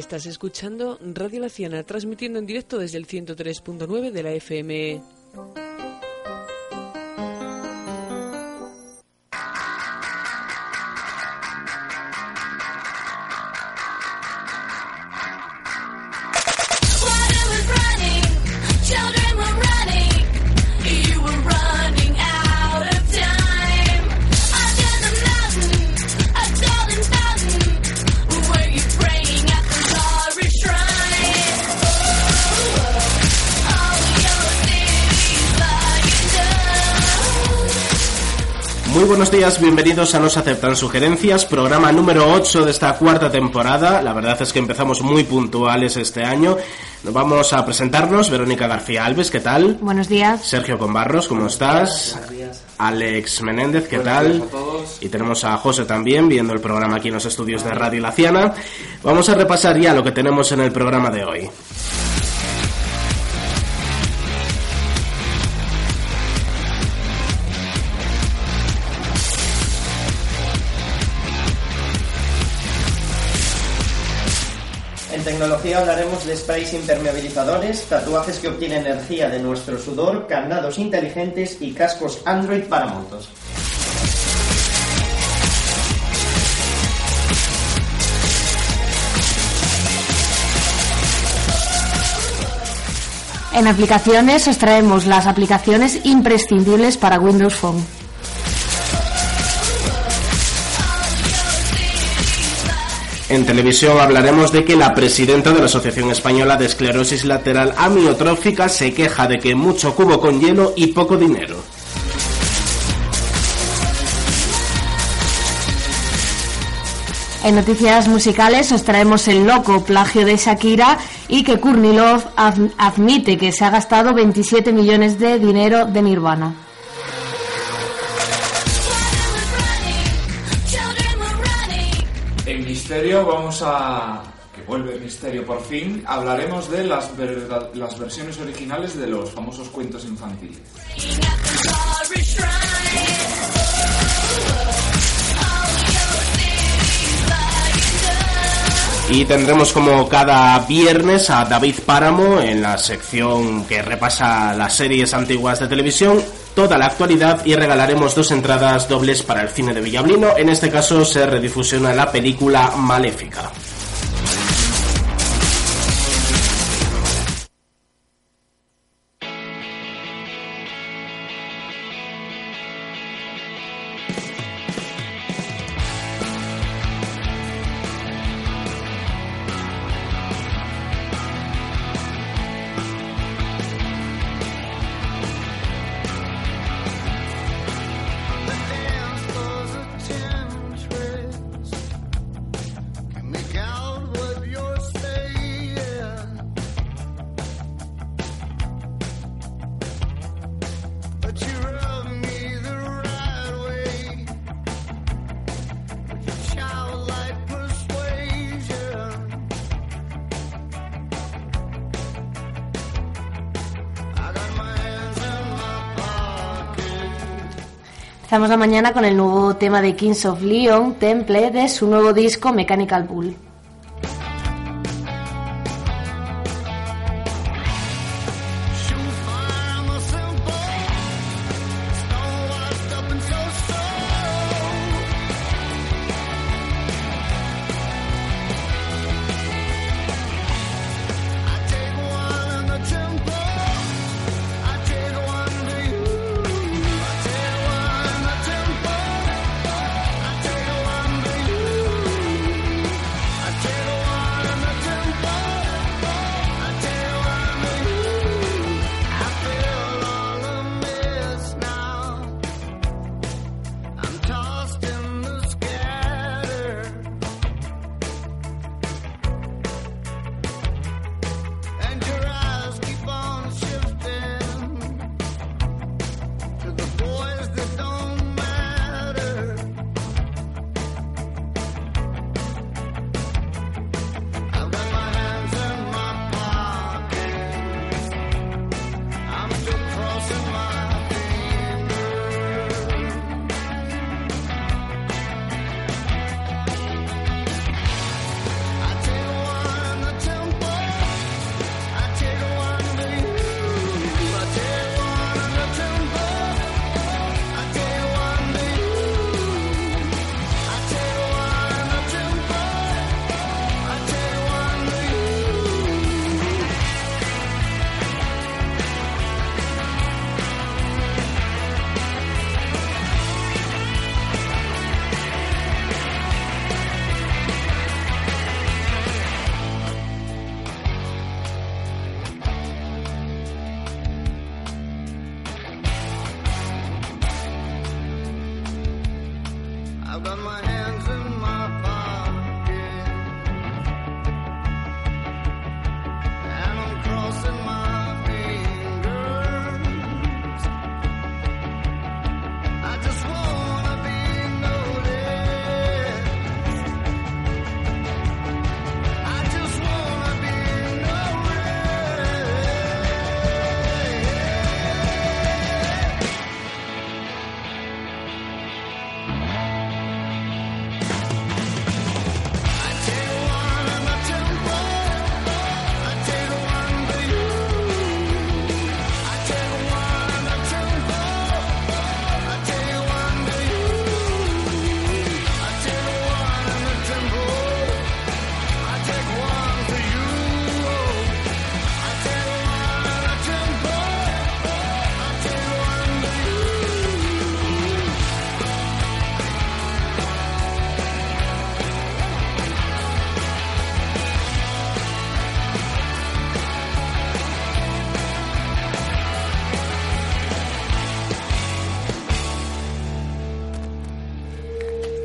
Estás escuchando Radio Laciana, transmitiendo en directo desde el 103.9 de la FM. Días, bienvenidos a Nos Aceptan Sugerencias, programa número 8 de esta cuarta temporada. La verdad es que empezamos muy puntuales este año. Nos vamos a presentarnos. Verónica García Alves, ¿qué tal? Buenos días. Sergio Conbarros, ¿cómo estás? Alex Menéndez, ¿qué tal? Y tenemos a José también viendo el programa aquí en los estudios de Radio Laciana. Vamos a repasar ya lo que tenemos en el programa de hoy. Tecnología hablaremos de sprays impermeabilizadores, tatuajes que obtienen energía de nuestro sudor, candados inteligentes y cascos Android para motos. En aplicaciones os traemos las aplicaciones imprescindibles para Windows Phone. En televisión hablaremos de que la presidenta de la Asociación Española de Esclerosis Lateral Amiotrófica se queja de que mucho cubo con hielo y poco dinero. En noticias musicales os traemos el loco plagio de Shakira y que Kurnilov ad- admite que se ha gastado 27 millones de dinero de Nirvana. Misterio vamos a... que vuelve Misterio por fin, hablaremos de las, verda- las versiones originales de los famosos cuentos infantiles. Y tendremos como cada viernes a David Páramo en la sección que repasa las series antiguas de televisión, toda la actualidad y regalaremos dos entradas dobles para el cine de Villablino. En este caso se redifusiona la película Maléfica. Empezamos la mañana con el nuevo tema de Kings of Leon, Temple, de su nuevo disco Mechanical Bull.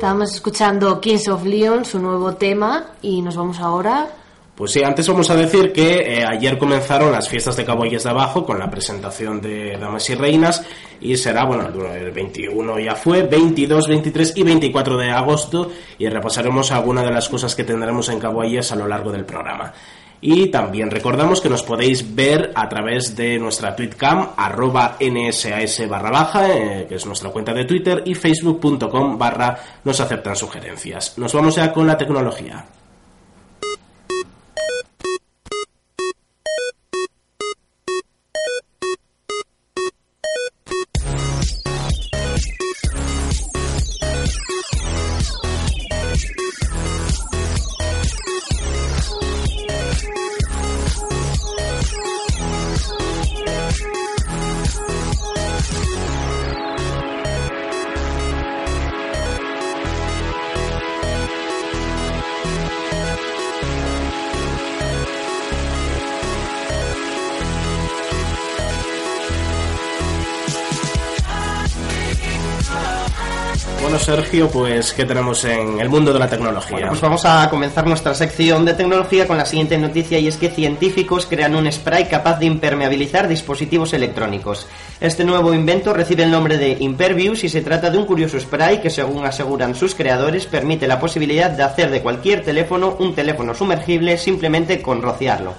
Estábamos escuchando Kings of Leon, su nuevo tema, y nos vamos ahora. Pues sí, antes vamos a decir que eh, ayer comenzaron las fiestas de Caballes de Abajo con la presentación de Damas y Reinas y será, bueno, el 21 ya fue, 22, 23 y 24 de agosto y repasaremos algunas de las cosas que tendremos en Caballes a lo largo del programa. Y también recordamos que nos podéis ver a través de nuestra tweetcam arroba nsas barra baja, eh, que es nuestra cuenta de Twitter, y facebook.com barra nos aceptan sugerencias. Nos vamos ya con la tecnología. Sergio, pues, ¿qué tenemos en el mundo de la tecnología? Bueno, pues vamos a comenzar nuestra sección de tecnología con la siguiente noticia y es que científicos crean un spray capaz de impermeabilizar dispositivos electrónicos. Este nuevo invento recibe el nombre de Impervious y se trata de un curioso spray que según aseguran sus creadores permite la posibilidad de hacer de cualquier teléfono un teléfono sumergible simplemente con rociarlo.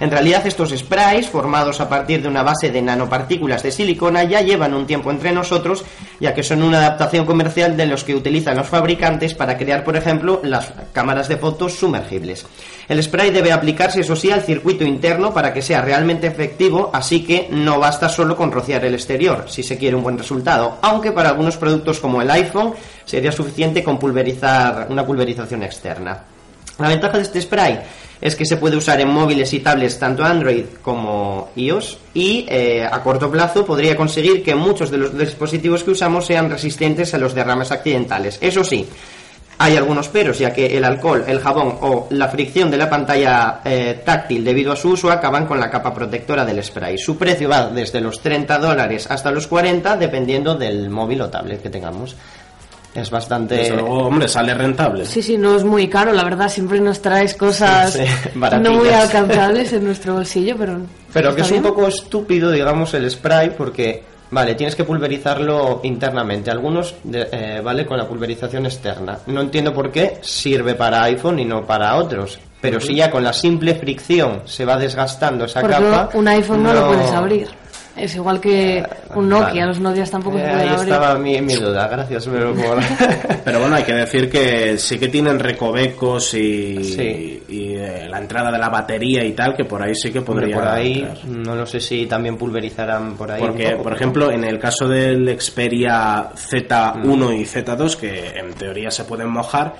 En realidad estos sprays, formados a partir de una base de nanopartículas de silicona, ya llevan un tiempo entre nosotros, ya que son una adaptación comercial de los que utilizan los fabricantes para crear, por ejemplo, las cámaras de fotos sumergibles. El spray debe aplicarse, eso sí, al circuito interno para que sea realmente efectivo, así que no basta solo con rociar el exterior, si se quiere un buen resultado, aunque para algunos productos como el iPhone sería suficiente con pulverizar una pulverización externa. La ventaja de este spray es que se puede usar en móviles y tablets tanto Android como iOS y eh, a corto plazo podría conseguir que muchos de los dispositivos que usamos sean resistentes a los derrames accidentales. Eso sí, hay algunos peros, ya que el alcohol, el jabón o la fricción de la pantalla eh, táctil debido a su uso acaban con la capa protectora del spray. Su precio va desde los 30 dólares hasta los 40, dependiendo del móvil o tablet que tengamos. Es bastante... Desde luego, hombre, sale rentable. Sí, sí, no es muy caro, la verdad, siempre nos traes cosas Sí, sí, no muy alcanzables en nuestro bolsillo, pero... Pero que es está un bien. poco estúpido, digamos, el spray, porque, vale, tienes que pulverizarlo internamente. Algunos, de- eh, vale, con la pulverización externa. No entiendo por qué sirve para iPhone y no para otros. Pero si ya con la simple fricción se va desgastando esa Porque capa. un iPhone no, lo puedes abrir. Es igual que un Nokia, Vale. los Nokias tampoco Eh, se pueden ahí abrir. estaba mi, mi duda, gracias pero por... Pero bueno, hay que decir que sí que tienen recovecos y, Sí. y, eh, la entrada de la batería y tal, que por ahí sí que Hombre, podría por ahí, entrar. no lo sé si también pulverizarán por ahí. un Porque, poco. por ejemplo, en el caso del Xperia Z1 y Z2, que en teoría se pueden mojar,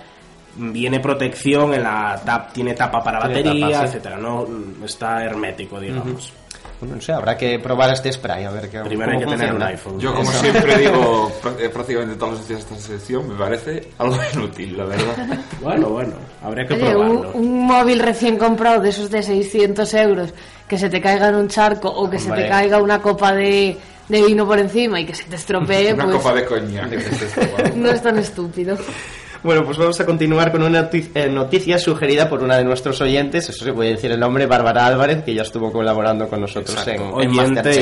viene protección en la tap, tiene tapa para Tiene batería, tapa, sí. etcétera, no está hermético, digamos. Bueno, no sé, habrá que probar este spray, a ver qué Primero hay que cómo tener un funciona. iPhone. Yo, como Eso. siempre digo eh, prácticamente todos los días esta sección, me parece algo inútil, la verdad. Bueno, bueno, habría que Oye, un, probarlo. un móvil recién comprado de esos de 600 euros que se te caiga en un charco o que se Hombre. te caiga una copa de, de vino por encima y que se te estropee, Una pues copa de coñac. no es tan estúpido. Bueno, pues vamos a continuar con una eh, noticia sugerida por una de nuestros oyentes, eso se puede decir el nombre, Bárbara Álvarez, que ya estuvo colaborando con nosotros Exacto, en, en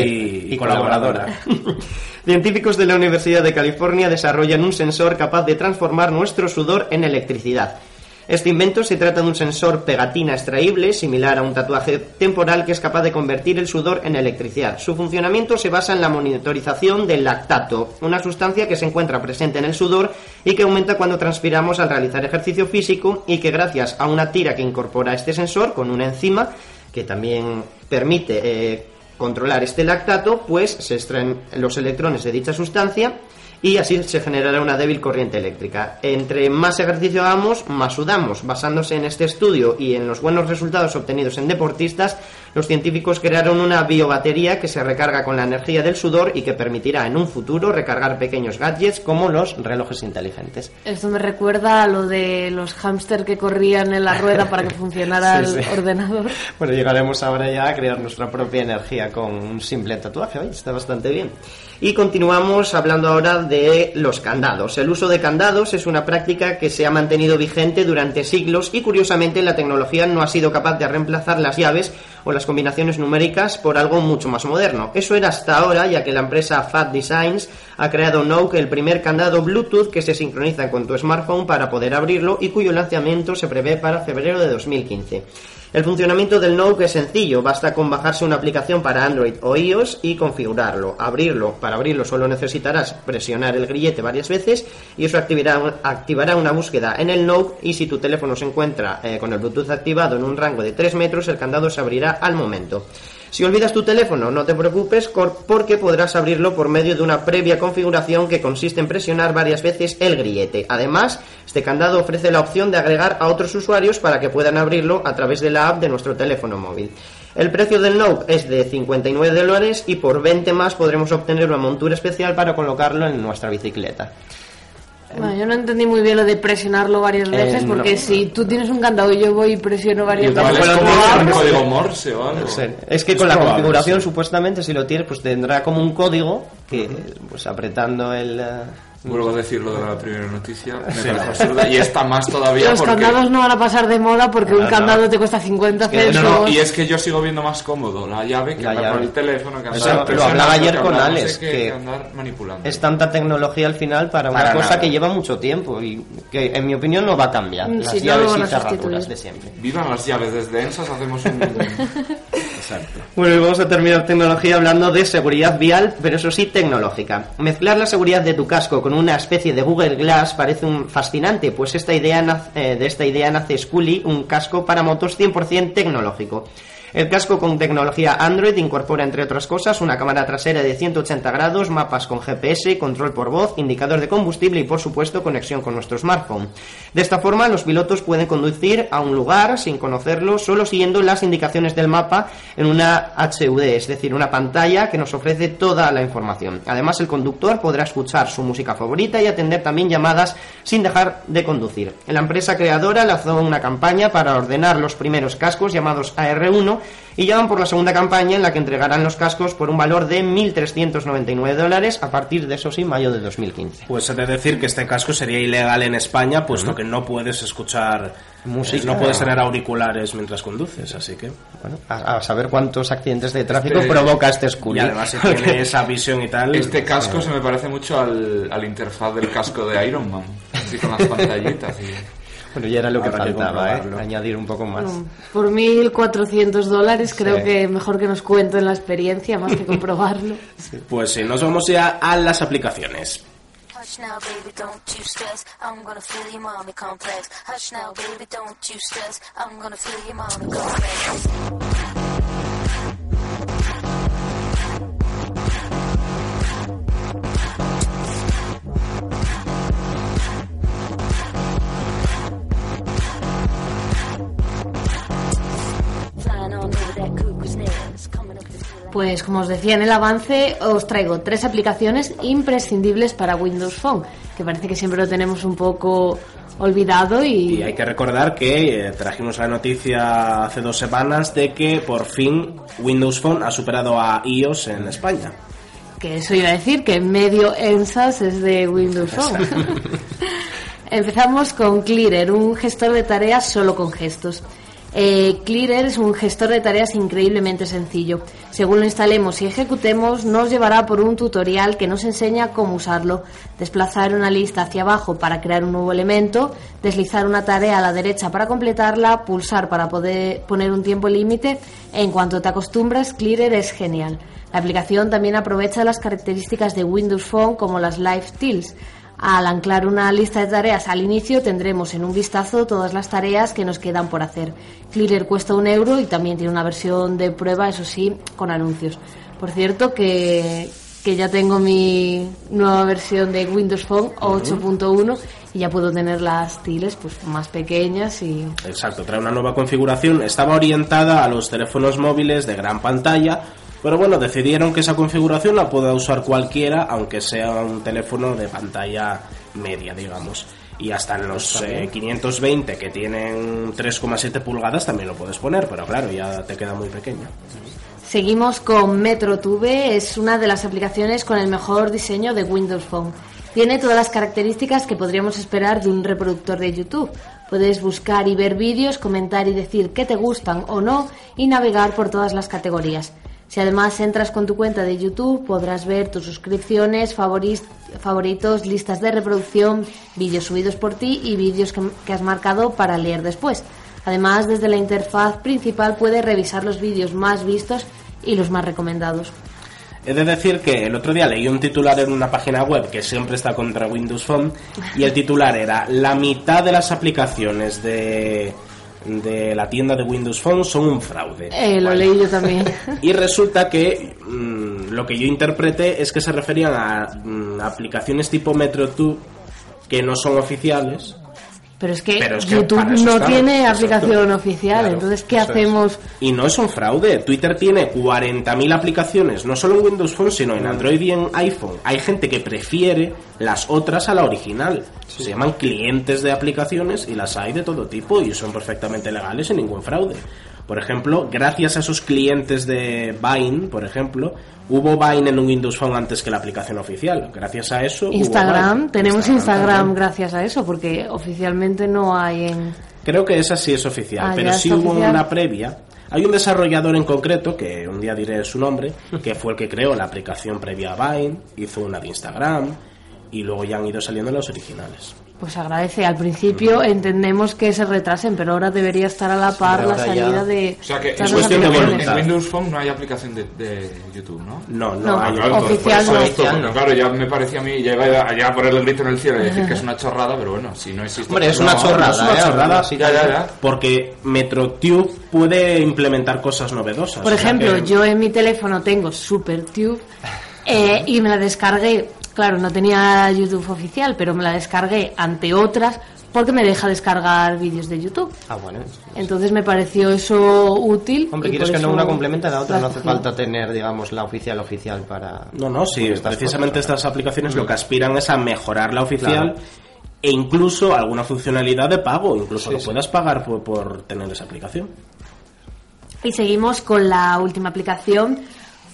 y- y colaboradora. Científicos de la Universidad de California desarrollan un sensor capaz de transformar nuestro sudor en electricidad. Este invento se trata de un sensor pegatina extraíble, similar a un tatuaje temporal, que es capaz de convertir el sudor en electricidad. Su funcionamiento se basa en la monitorización del lactato, una sustancia que se encuentra presente en el sudor y que aumenta cuando transpiramos al realizar ejercicio físico y que gracias a una tira que incorpora este sensor con una enzima que también permite eh, controlar este lactato, pues se extraen los electrones de dicha sustancia y así se generará una débil corriente eléctrica. Entre más ejercicio hagamos, más sudamos. Basándose en este estudio y en los buenos resultados obtenidos en deportistas, los científicos crearon una biobatería que se recarga con la energía del sudor y que permitirá en un futuro recargar pequeños gadgets como los relojes inteligentes. Esto me recuerda a lo de los hámster que corrían en la rueda para que funcionara Sí, el sí. ordenador. Bueno, llegaremos ahora ya a crear nuestra propia energía con un simple tatuaje. Está bastante bien. Y continuamos hablando ahora de los candados. El uso de candados es una práctica que se ha mantenido vigente durante siglos y curiosamente la tecnología no ha sido capaz de reemplazar las llaves o las combinaciones numéricas por algo mucho más moderno. Eso era hasta ahora, ya que la empresa Fat Designs ha creado Noke, el primer candado Bluetooth que se sincroniza con tu smartphone para poder abrirlo y cuyo lanzamiento se prevé para febrero de 2015. El funcionamiento del Note es sencillo, basta con bajarse una aplicación para Android o iOS y configurarlo. Abrirlo, para abrirlo solo necesitarás presionar el grillete varias veces y eso activará, un- activará una búsqueda en el Note y si tu teléfono se encuentra eh, con el Bluetooth activado en un rango de 3 metros, el candado se abrirá al momento. Si olvidas tu teléfono, no te preocupes porque podrás abrirlo por medio de una previa configuración que consiste en presionar varias veces el grillete. Además, este candado ofrece la opción de agregar a otros usuarios para que puedan abrirlo a través de la app de nuestro teléfono móvil. El precio del Note es de 59 dólares y por 20 más podremos obtener una montura especial para colocarlo en nuestra bicicleta. Bueno, yo no entendí muy bien lo de presionarlo varias veces, Eh, no. porque si tú tienes un candado y yo voy y presiono varias veces, es como código Morse o algo. No Es que Es con la probable, configuración, sí. supuestamente, si lo tienes, pues tendrá como un código que, pues apretando el. eh, Vuelvo a decir lo de la primera noticia. Me parece absurda y está más todavía los porque... candados no van a pasar de moda porque un no. candado te cuesta 50 que- pesos. No, no, y es que yo sigo viendo más cómodo la llave que La andar por llave. el teléfono, que andar Eso lo hablaba ayer con no Alex, sé qué, que que andar manipulando. Es tanta tecnología al final para una cosa nada. que lleva mucho tiempo y que, en mi opinión, no va a cambiar. Mm, Las sí, no llaves y cerraduras de siempre. Vivan las llaves, desde ENSAS hacemos un... Exacto. Bueno, y vamos a terminar tecnología hablando de seguridad vial, pero eso sí, tecnológica. Mezclar la seguridad de tu casco con una especie de Google Glass parece un fascinante, pues esta idea nace- eh, de esta idea nace Scully, un casco para motos 100% tecnológico. El casco con tecnología Android incorpora, entre otras cosas, una cámara trasera de 180 grados, mapas con GPS, control por voz, indicador de combustible y, por supuesto, conexión con nuestro smartphone. De esta forma, los pilotos pueden conducir a un lugar sin conocerlo, solo siguiendo las indicaciones del mapa en una HUD, es decir, una pantalla que nos ofrece toda la información. Además, el conductor podrá escuchar su música favorita y atender también llamadas sin dejar de conducir. La empresa creadora lanzó una campaña para ordenar los primeros cascos llamados AR1 y ya van por la segunda campaña en la que entregarán los cascos por un valor de 1.399 dólares a partir de eso sí, mayo de 2015. Pues he de decir que este casco sería ilegal en España, puesto que no puedes escuchar Música. no puedes tener auriculares mientras conduces, así que. Bueno, a, a saber cuántos accidentes de tráfico Este- provoca este Scully. Y además si tiene esa visión y tal. Este casco se me parece mucho al, al interfaz del casco de Iron Man, así con las pantallitas. Y... Bueno, ya era lo que Habrá que faltaba, ¿eh? comprobarlo. Añadir un poco más. Bueno, por 1.400 dólares creo Sí. que mejor que nos cuenten la experiencia más que comprobarlo. Pues sí, nos vamos ya a las aplicaciones. Hush now, baby, don't you stress. I'm gonna feel your mommy complex. Hush now, baby, don't you stress. I'm gonna feel your mommy complex. Pues como os decía en el avance, os traigo tres aplicaciones imprescindibles para Windows Phone, que parece que siempre lo tenemos un poco olvidado y, Y hay que recordar que eh, trajimos la noticia hace dos semanas de que por fin Windows Phone ha superado a iOS en España. Que eso iba a decir, que medio ENSAS es de Windows Phone. Empezamos con Clearer, un gestor de tareas solo con gestos. Eh, Clearer es un gestor de tareas increíblemente sencillo. Según lo instalemos y ejecutemos, nos llevará por un tutorial que nos enseña cómo usarlo. Desplazar una lista hacia abajo para crear un nuevo elemento, deslizar una tarea a la derecha para completarla, pulsar para poder poner un tiempo límite. En cuanto te acostumbras, Clearer es genial. La aplicación también aprovecha las características de Windows Phone como las Live Tills. Al anclar una lista de tareas al inicio tendremos en un vistazo todas las tareas que nos quedan por hacer. Clearer cuesta un euro y también tiene una versión de prueba, eso sí, con anuncios. Por cierto que, que ya tengo mi nueva versión de Windows Phone 8.1 y ya puedo tener las tiles pues más pequeñas y Exacto, trae una nueva configuración. Estaba orientada a los teléfonos móviles de gran pantalla, pero bueno, decidieron que esa configuración la pueda usar cualquiera, aunque sea un teléfono de pantalla media, digamos. Y hasta en los eh, 520 que tienen 3,7 pulgadas también lo puedes poner, pero claro, ya te queda muy pequeño. Seguimos con MetroTube, es una de las aplicaciones con el mejor diseño de Windows Phone. Tiene todas las características que podríamos esperar de un reproductor de YouTube. Puedes buscar y ver vídeos, comentar y decir qué te gustan o no y navegar por todas las categorías. Si además entras con tu cuenta de YouTube, podrás ver tus suscripciones, favoritos, listas de reproducción, vídeos subidos por ti y vídeos que has marcado para leer después. Además, desde la interfaz principal puedes revisar los vídeos más vistos y los más recomendados. He de decir que el otro día leí un titular en una página web que siempre está contra Windows Phone y el titular era la mitad de las aplicaciones de, de la tienda de Windows Phone son un fraude. Eh, lo Vale. leí yo también. Y resulta que mm, lo que yo interpreté es que se referían a mm, aplicaciones tipo MetroTube que no son oficiales. Pero es que Pero es que YouTube no estamos, tiene aplicación oficial, Claro, entonces ¿qué es. hacemos? Y no es un fraude. Twitter tiene 40.000 aplicaciones, no solo en Windows Phone, sino en Android y en iPhone. Hay gente que prefiere las otras a la original. Se llaman clientes de aplicaciones y las hay de todo tipo y son perfectamente legales sin ningún fraude. Por ejemplo, gracias a esos clientes de Vine, por ejemplo, hubo Vine en un Windows Phone antes que la aplicación oficial. Gracias a eso. Instagram, tenemos Instagram, gracias a eso, porque oficialmente no hay en... Creo que esa sí es oficial, Ah, pero sí hubo oficial. una previa. Hay un desarrollador en concreto, que un día diré su nombre, que fue el que creó la aplicación previa a Vine, hizo una de Instagram, y luego ya han ido saliendo las originales. Pues agradece. Al principio entendemos que se retrasen, pero ahora debería estar a la par la ahora ya- salida de... O sea que es las cuestión de voluntad. en Windows Phone no hay aplicación de, de YouTube, ¿no? No, no, No, hay claro, oficial no. eso esto, Oficial no. Claro, ya me parecía a mí, ya iba a, ya a poner el grito en el cielo y decir que es una chorrada, pero bueno, si no existe... Hombre, es pues una no, chorrada, es una ¿eh? chorrada. Sí, Ya, ya, ya. Porque MetroTube puede implementar cosas novedosas. Por ejemplo, que- yo en mi teléfono tengo SuperTube eh, y me la descargué, claro, no tenía YouTube oficial, pero me la descargué ante otras porque me deja descargar vídeos de YouTube. Ah, bueno. Entonces me pareció eso útil. Hombre, quieres que no una complementa a la otra, la no hace falta tener, digamos, la oficial oficial para... No, no, sí, precisamente cosas, estas aplicaciones lo que aspiran es a mejorar la oficial e incluso alguna funcionalidad de pago, incluso lo puedas pagar por, por tener esa aplicación. Y seguimos con la última aplicación.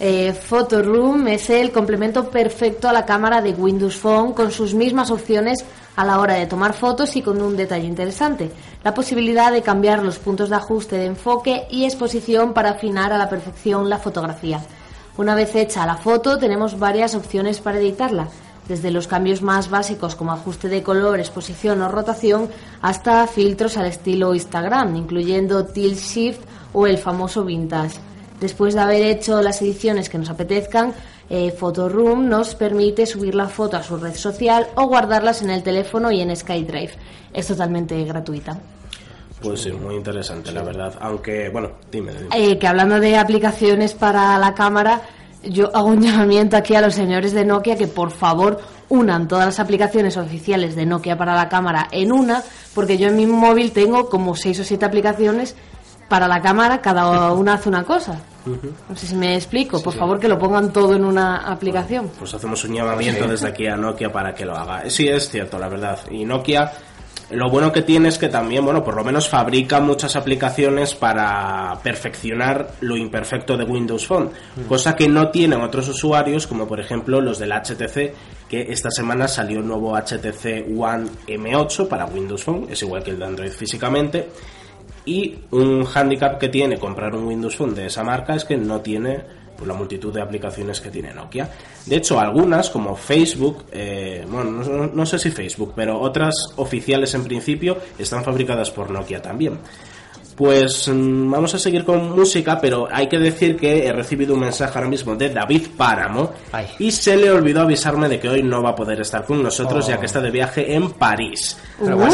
Eh, Photoroom es el complemento perfecto a la cámara de Windows Phone con sus mismas opciones a la hora de tomar fotos y con un detalle interesante, la posibilidad de cambiar los puntos de ajuste de enfoque y exposición para afinar a la perfección la fotografía. Una vez hecha la foto tenemos varias opciones para editarla, desde los cambios más básicos como ajuste de color, exposición o rotación, hasta filtros al estilo Instagram, incluyendo tilt shift o el famoso vintage. Después de haber hecho las ediciones que nos apetezcan, eh, Photoroom nos permite subir la foto a su red social o guardarlas en el teléfono y en SkyDrive. Es totalmente gratuita. Pues sí, muy interesante, la verdad. Aunque, bueno, dime, dime. Eh, que hablando de aplicaciones para la cámara, yo hago un llamamiento aquí a los señores de Nokia que por favor unan todas las aplicaciones oficiales de Nokia para la cámara en una, porque yo en mi móvil tengo como seis o siete aplicaciones para la cámara, cada una hace una cosa. No sé si me explico, por favor que lo pongan todo en una aplicación. Pues hacemos un llamamiento desde aquí a Nokia para que lo haga. Sí, es cierto, la verdad. Y Nokia lo bueno que tiene es que también, bueno, por lo menos fabrica muchas aplicaciones para perfeccionar lo imperfecto de Windows Phone, cosa que no tienen otros usuarios, como por ejemplo los del HTC, que esta semana salió el nuevo HTC One M8 para Windows Phone, es igual que el de Android físicamente, y un handicap que tiene comprar un Windows Phone de esa marca es que no tiene pues, la multitud de aplicaciones que tiene Nokia. De hecho, algunas, como Facebook, eh, bueno, no, no sé si Facebook, pero otras oficiales en principio están fabricadas por Nokia también. Pues mm, vamos a seguir con música, pero hay que decir que he recibido un mensaje ahora mismo de David Páramo Ay. y se le olvidó avisarme de que hoy no va a poder estar con nosotros Oh. ya que está de viaje en París. Pero Uh,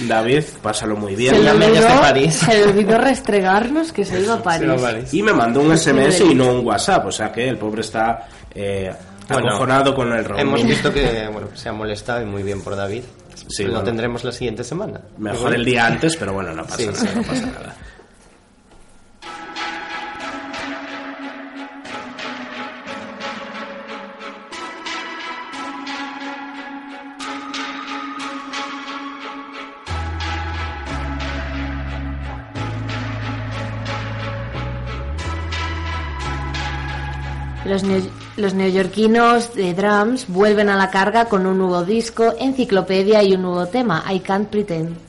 David, pásalo muy bien. se, le olvidó, de París. se le olvidó restregarnos que se iba a París. Y me mandó un SMS y no un WhatsApp, o sea que el pobre está eh, Bueno, con el roaming. hemos visto que bueno, se ha molestado y muy bien por David. Sí, Lo bueno. tendremos la siguiente semana. Mejor el día antes, pero bueno, no pasa, Sí, nada, sí. no pasa nada. Los, los neoyorquinos de Drums vuelven a la carga con un nuevo disco, enciclopedia y un nuevo tema, I Can't Pretend.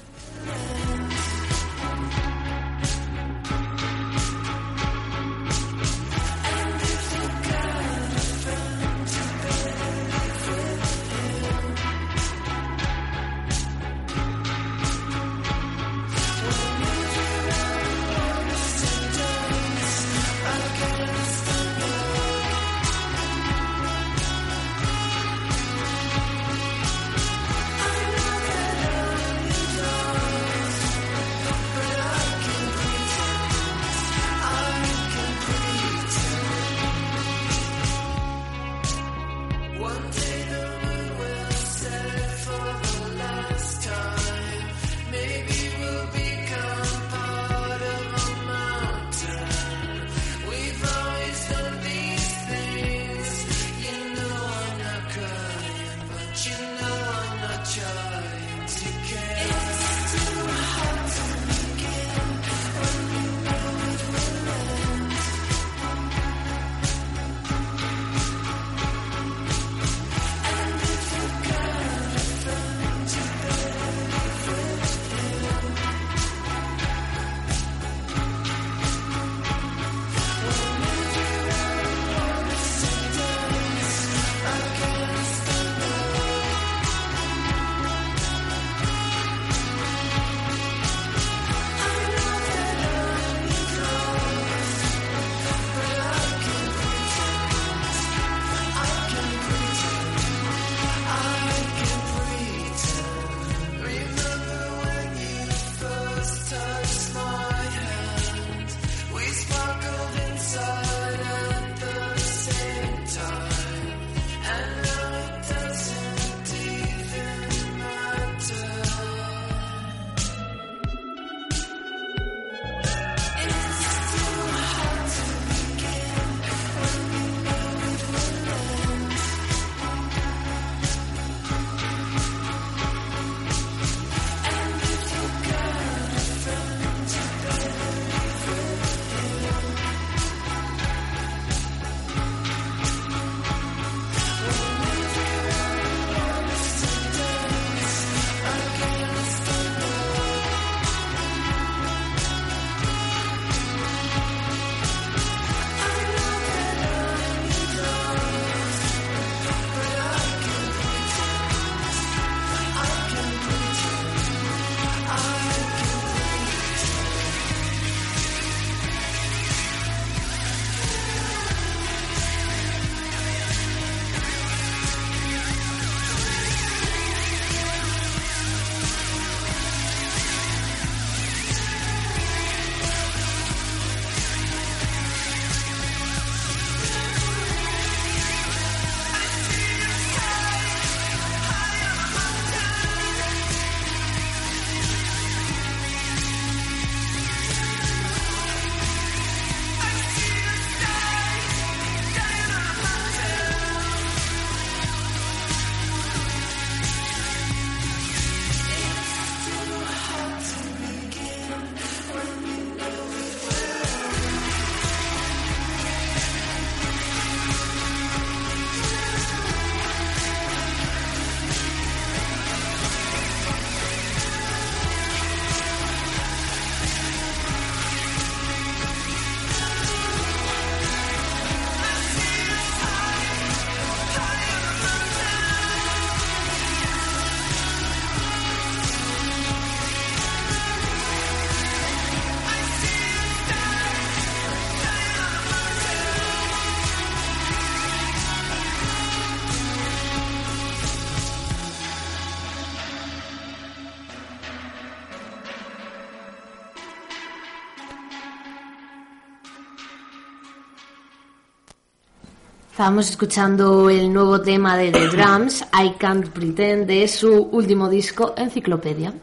Estábamos escuchando el nuevo tema de The Drums, I Can't Pretend, de su último disco, Enciclopedia.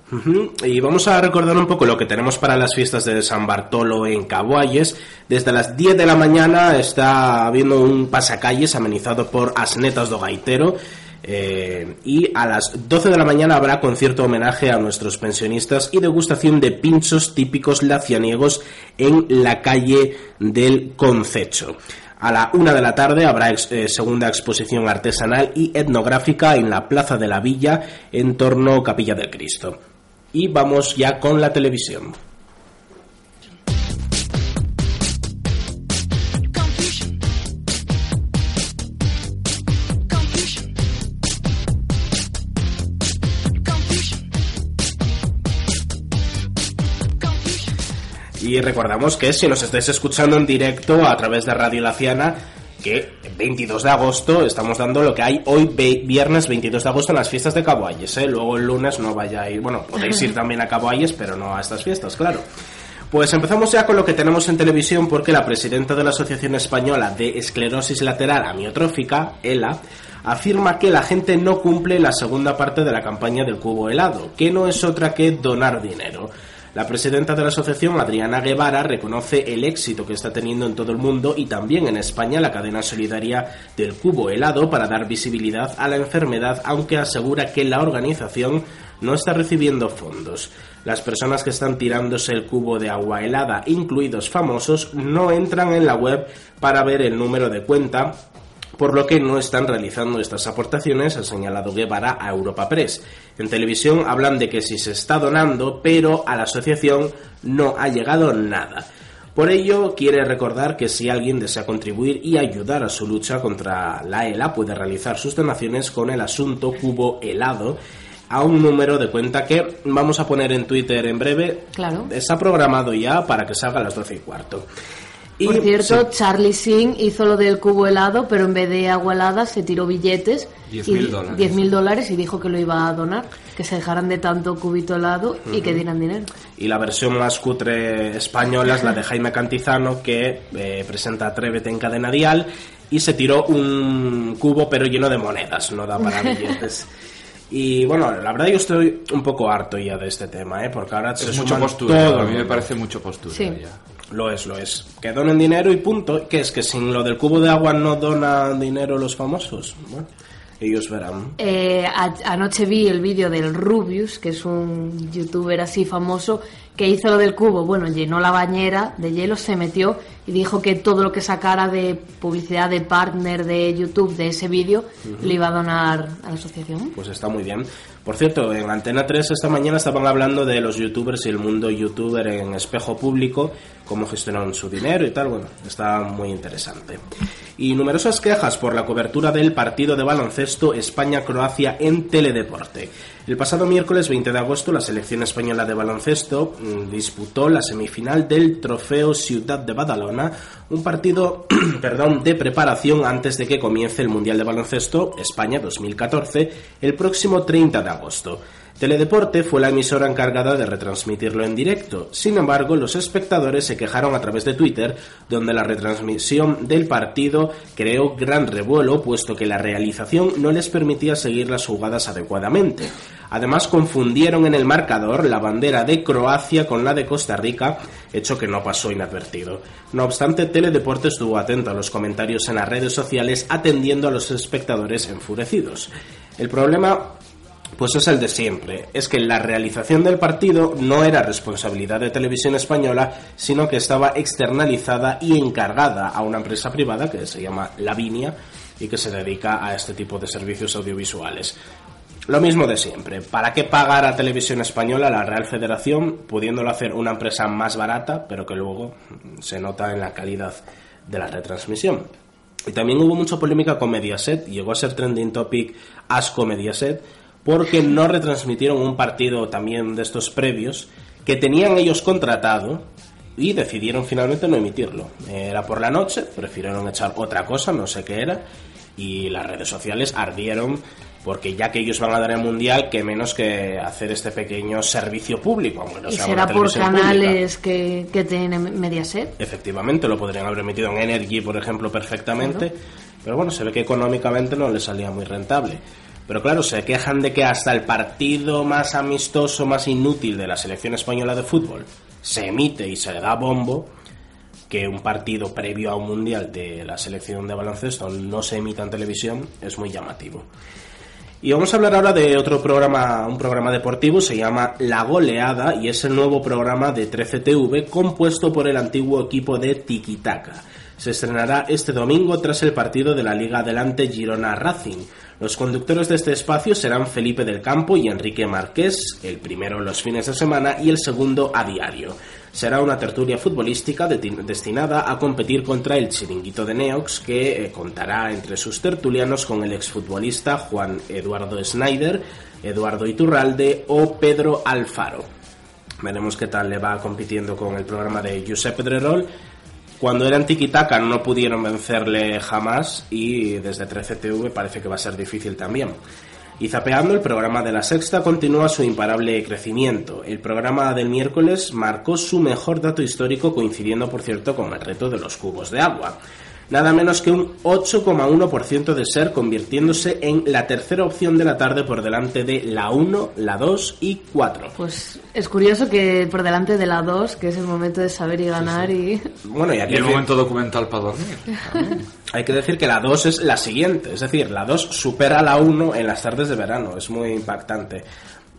Y vamos a recordar un poco lo que tenemos para las fiestas de San Bartolo en Cabuayes. Desde las 10 de la mañana está habiendo un pasacalles amenizado por Asnetas do Gaitero. eh, y a las 12 de la mañana habrá concierto homenaje a nuestros pensionistas y degustación de pinchos típicos lacianiegos en la calle del Concecho. A la una de la tarde habrá eh, segunda exposición artesanal y etnográfica en la Plaza de la Villa en torno Capilla del Cristo. Y vamos ya con la televisión. Y recordamos que si nos estáis escuchando en directo a través de Radio Laciana, que el 22 de agosto estamos dando lo que hay hoy viernes 22 de agosto en las fiestas de Cabo Ayes, ¿eh? Luego el lunes no vaya a ir, bueno, podéis ir también a Cabo Ayes, pero no a estas fiestas, claro. Pues empezamos ya con lo que tenemos en televisión porque la presidenta de la Asociación Española de Esclerosis Lateral Amiotrófica, ELA, afirma que la gente no cumple la segunda parte de la campaña del cubo helado, que no es otra que donar dinero. La presidenta de la asociación, Adriana Guevara, reconoce el éxito que está teniendo en todo el mundo y también en España la cadena solidaria del cubo helado para dar visibilidad a la enfermedad, aunque asegura que la organización no está recibiendo fondos. Las personas que están tirándose el cubo de agua helada, incluidos famosos, no entran en la web para ver el número de cuenta por lo que no están realizando estas aportaciones, ha señalado Guevara a Europa Press. En televisión hablan de que si se está donando, pero a la asociación no ha llegado nada. Por ello, quiere recordar que si alguien desea contribuir y ayudar a su lucha contra la ELA, puede realizar sus donaciones con el asunto cubo helado a un número de cuenta que vamos a poner en Twitter en breve. Claro. Está programado ya para que salga a las 12 y cuarto. Y- Por cierto, sí. Charlie Singh hizo lo del cubo helado, pero en vez de agua helada se tiró billetes. 10.000 y- dólares. 10.000 dólares y dijo que lo iba a donar, que se dejaran de tanto cubito helado y que dieran dinero. Y la versión más cutre española es la de Jaime Cantizano, que eh, presenta Atrévete en cadena dial y se tiró un cubo pero lleno de monedas, no da para billetes. Y bueno, la verdad yo estoy un poco harto ya de este tema, ¿eh? porque ahora se Es mucho suman postura. todo. A mí me parece mucho postura Sí. ya. Lo es, lo es. Que donen dinero y punto. ¿Qué es? ¿Que sin lo del cubo de agua no donan dinero los famosos? Bueno, ellos verán. Eh, a- anoche vi el vídeo del Rubius, que es un youtuber así famoso, que hizo lo del cubo. Bueno, llenó la bañera de hielo, se metió y dijo que todo lo que sacara de publicidad de partner de YouTube de ese vídeo lo iba a donar a la asociación. Pues está muy bien. Por cierto, en Antena 3 esta mañana estaban hablando de los youtubers y el mundo youtuber en espejo público, cómo gestionan su dinero y tal. Bueno, está muy interesante. Y numerosas quejas por la cobertura del partido de baloncesto España-Croacia en Teledeporte. El pasado miércoles 20 de agosto, la selección española de baloncesto mm, disputó la semifinal del Trofeo Ciudad de Badalona, un partido perdón, de preparación antes de que comience el Mundial de Baloncesto España 2014 el próximo 30 de agosto. Teledeporte fue la emisora encargada de retransmitirlo en directo. Sin embargo, los espectadores se quejaron a través de Twitter, donde la retransmisión del partido creó gran revuelo, puesto que la realización no les permitía seguir las jugadas adecuadamente. Además, confundieron en el marcador la bandera de Croacia con la de Costa Rica, hecho que no pasó inadvertido. No obstante, Teledeporte estuvo atento a los comentarios en las redes sociales, atendiendo a los espectadores enfurecidos. El problema pues es el de siempre. Es que la realización del partido no era responsabilidad de Televisión Española, sino que estaba externalizada y encargada a una empresa privada que se llama Lavinia y que se dedica a este tipo de servicios audiovisuales. Lo mismo de siempre. ¿Para qué pagar a Televisión Española la Real Federación pudiéndolo hacer una empresa más barata, pero que luego se nota en la calidad de la retransmisión? Y también hubo mucha polémica con Mediaset, llegó a ser trending topic Asco Mediaset, porque no retransmitieron un partido también de estos previos que tenían ellos contratado y decidieron finalmente no emitirlo. Era por la noche, prefirieron echar otra cosa, no sé qué era, y las redes sociales ardieron porque ya que ellos van a dar el mundial, que menos que hacer este pequeño servicio público. aunque no y sea será por pública. canales que, que tiene Mediaset. Efectivamente, lo podrían haber metido en Energy, por ejemplo, perfectamente. Pero bueno, se ve que económicamente no le salía muy rentable. Pero claro, se quejan de que hasta el partido más amistoso, más inútil de la selección española de fútbol se emite y se le da bombo, que un partido previo a un mundial de la selección de baloncesto no se emita en televisión es muy llamativo. Y vamos a hablar ahora de otro programa, un programa deportivo, se llama La Goleada y es el nuevo programa de 13TV compuesto por el antiguo equipo de Tikitaka. Se estrenará este domingo tras el partido de la Liga Adelante Girona Racing. Los conductores de este espacio serán Felipe del Campo y Enrique Marqués, el primero los fines de semana y el segundo a diario. Será una tertulia futbolística de- destinada a competir contra el chiringuito de Neox, que eh, contará entre sus tertulianos con el exfutbolista Juan Eduardo Schneider, Eduardo Iturralde o Pedro Alfaro. Veremos qué tal le va compitiendo con el programa de Josep Pedrerol. Cuando eran Tikitaka no pudieron vencerle jamás y desde 13TV parece que va a ser difícil también. Y zapeando, el programa de la sexta continúa su imparable crecimiento. El programa del miércoles marcó su mejor dato histórico coincidiendo, por cierto, con el reto de los cubos de agua. Nada menos que un 8,1% de ser, convirtiéndose en la tercera opción de la tarde por delante de la 1, la 2 y 4. Pues es curioso que por delante de la 2, que es el momento de saber y ganar y... Bueno, y aquí Y el decir- momento documental para dormir. hay que decir que la 2 es la siguiente, es decir, la 2 supera a la 1 en las tardes de verano, es muy impactante.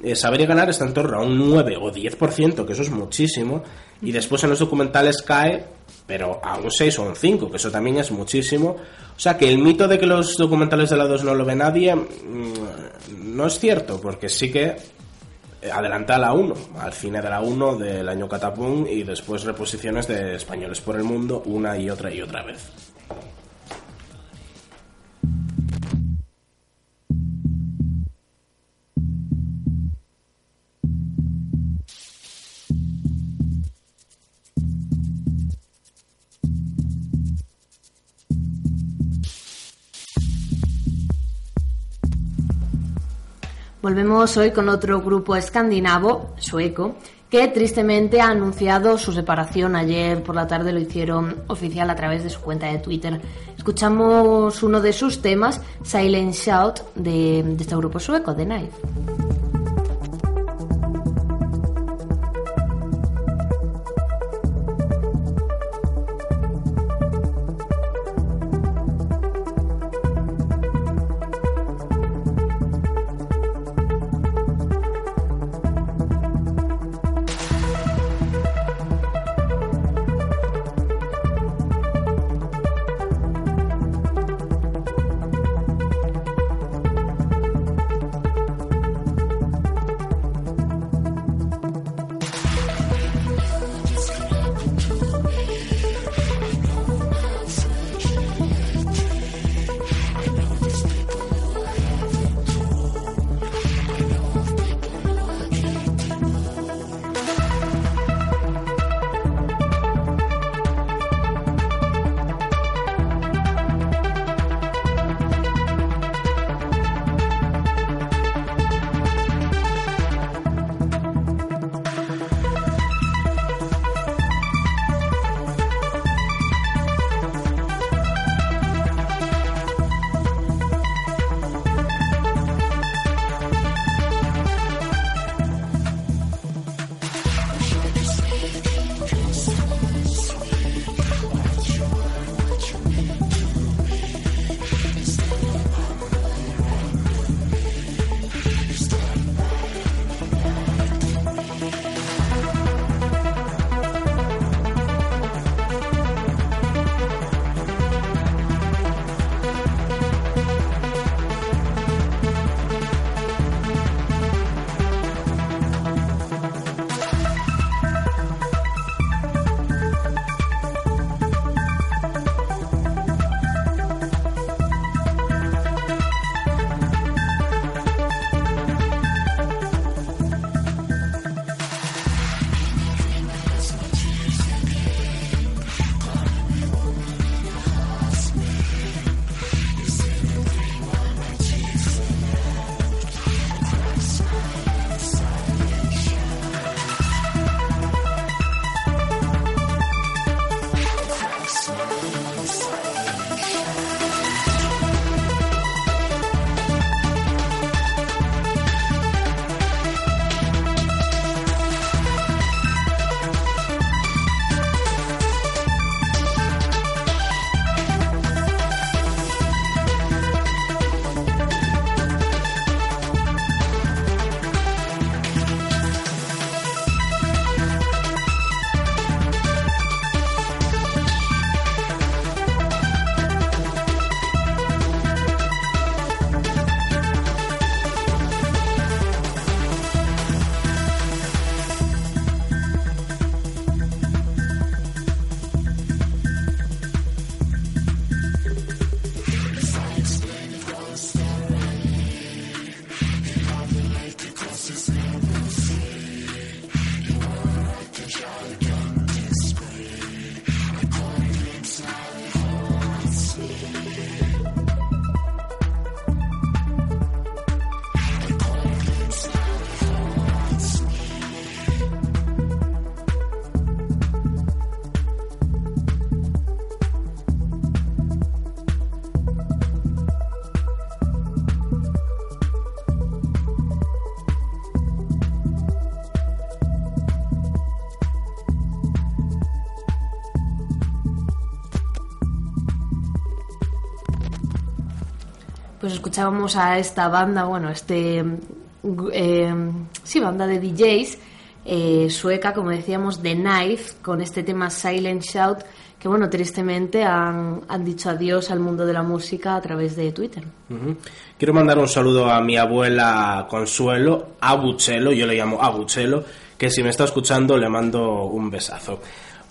Eh, saber y ganar está en torno a un 9 o 10%, que eso es muchísimo, y después en los documentales cae, pero a un 6 o un 5, que eso también es muchísimo. O sea que el mito de que los documentales de la 2 no lo ve nadie mm, no es cierto, porque sí que adelanta a la 1, al cine de la 1 del año Catapum y después reposiciones de españoles por el mundo una y otra y otra vez. Volvemos hoy con otro grupo escandinavo, sueco, que tristemente ha anunciado su separación. Ayer por la tarde lo hicieron oficial a través de su cuenta de Twitter. Escuchamos uno de sus temas, Silent Shout, de, de este grupo sueco, The Knife. Escuchábamos a esta banda, bueno, este eh, sí, banda de DJs eh, sueca, como decíamos, The Knife, con este tema Silent Shout, que bueno, tristemente han, han dicho adiós al mundo de la música a través de Twitter. Quiero mandar un saludo a mi abuela Consuelo, Abuchelo, yo le llamo Abuchelo, que si me está escuchando le mando un besazo.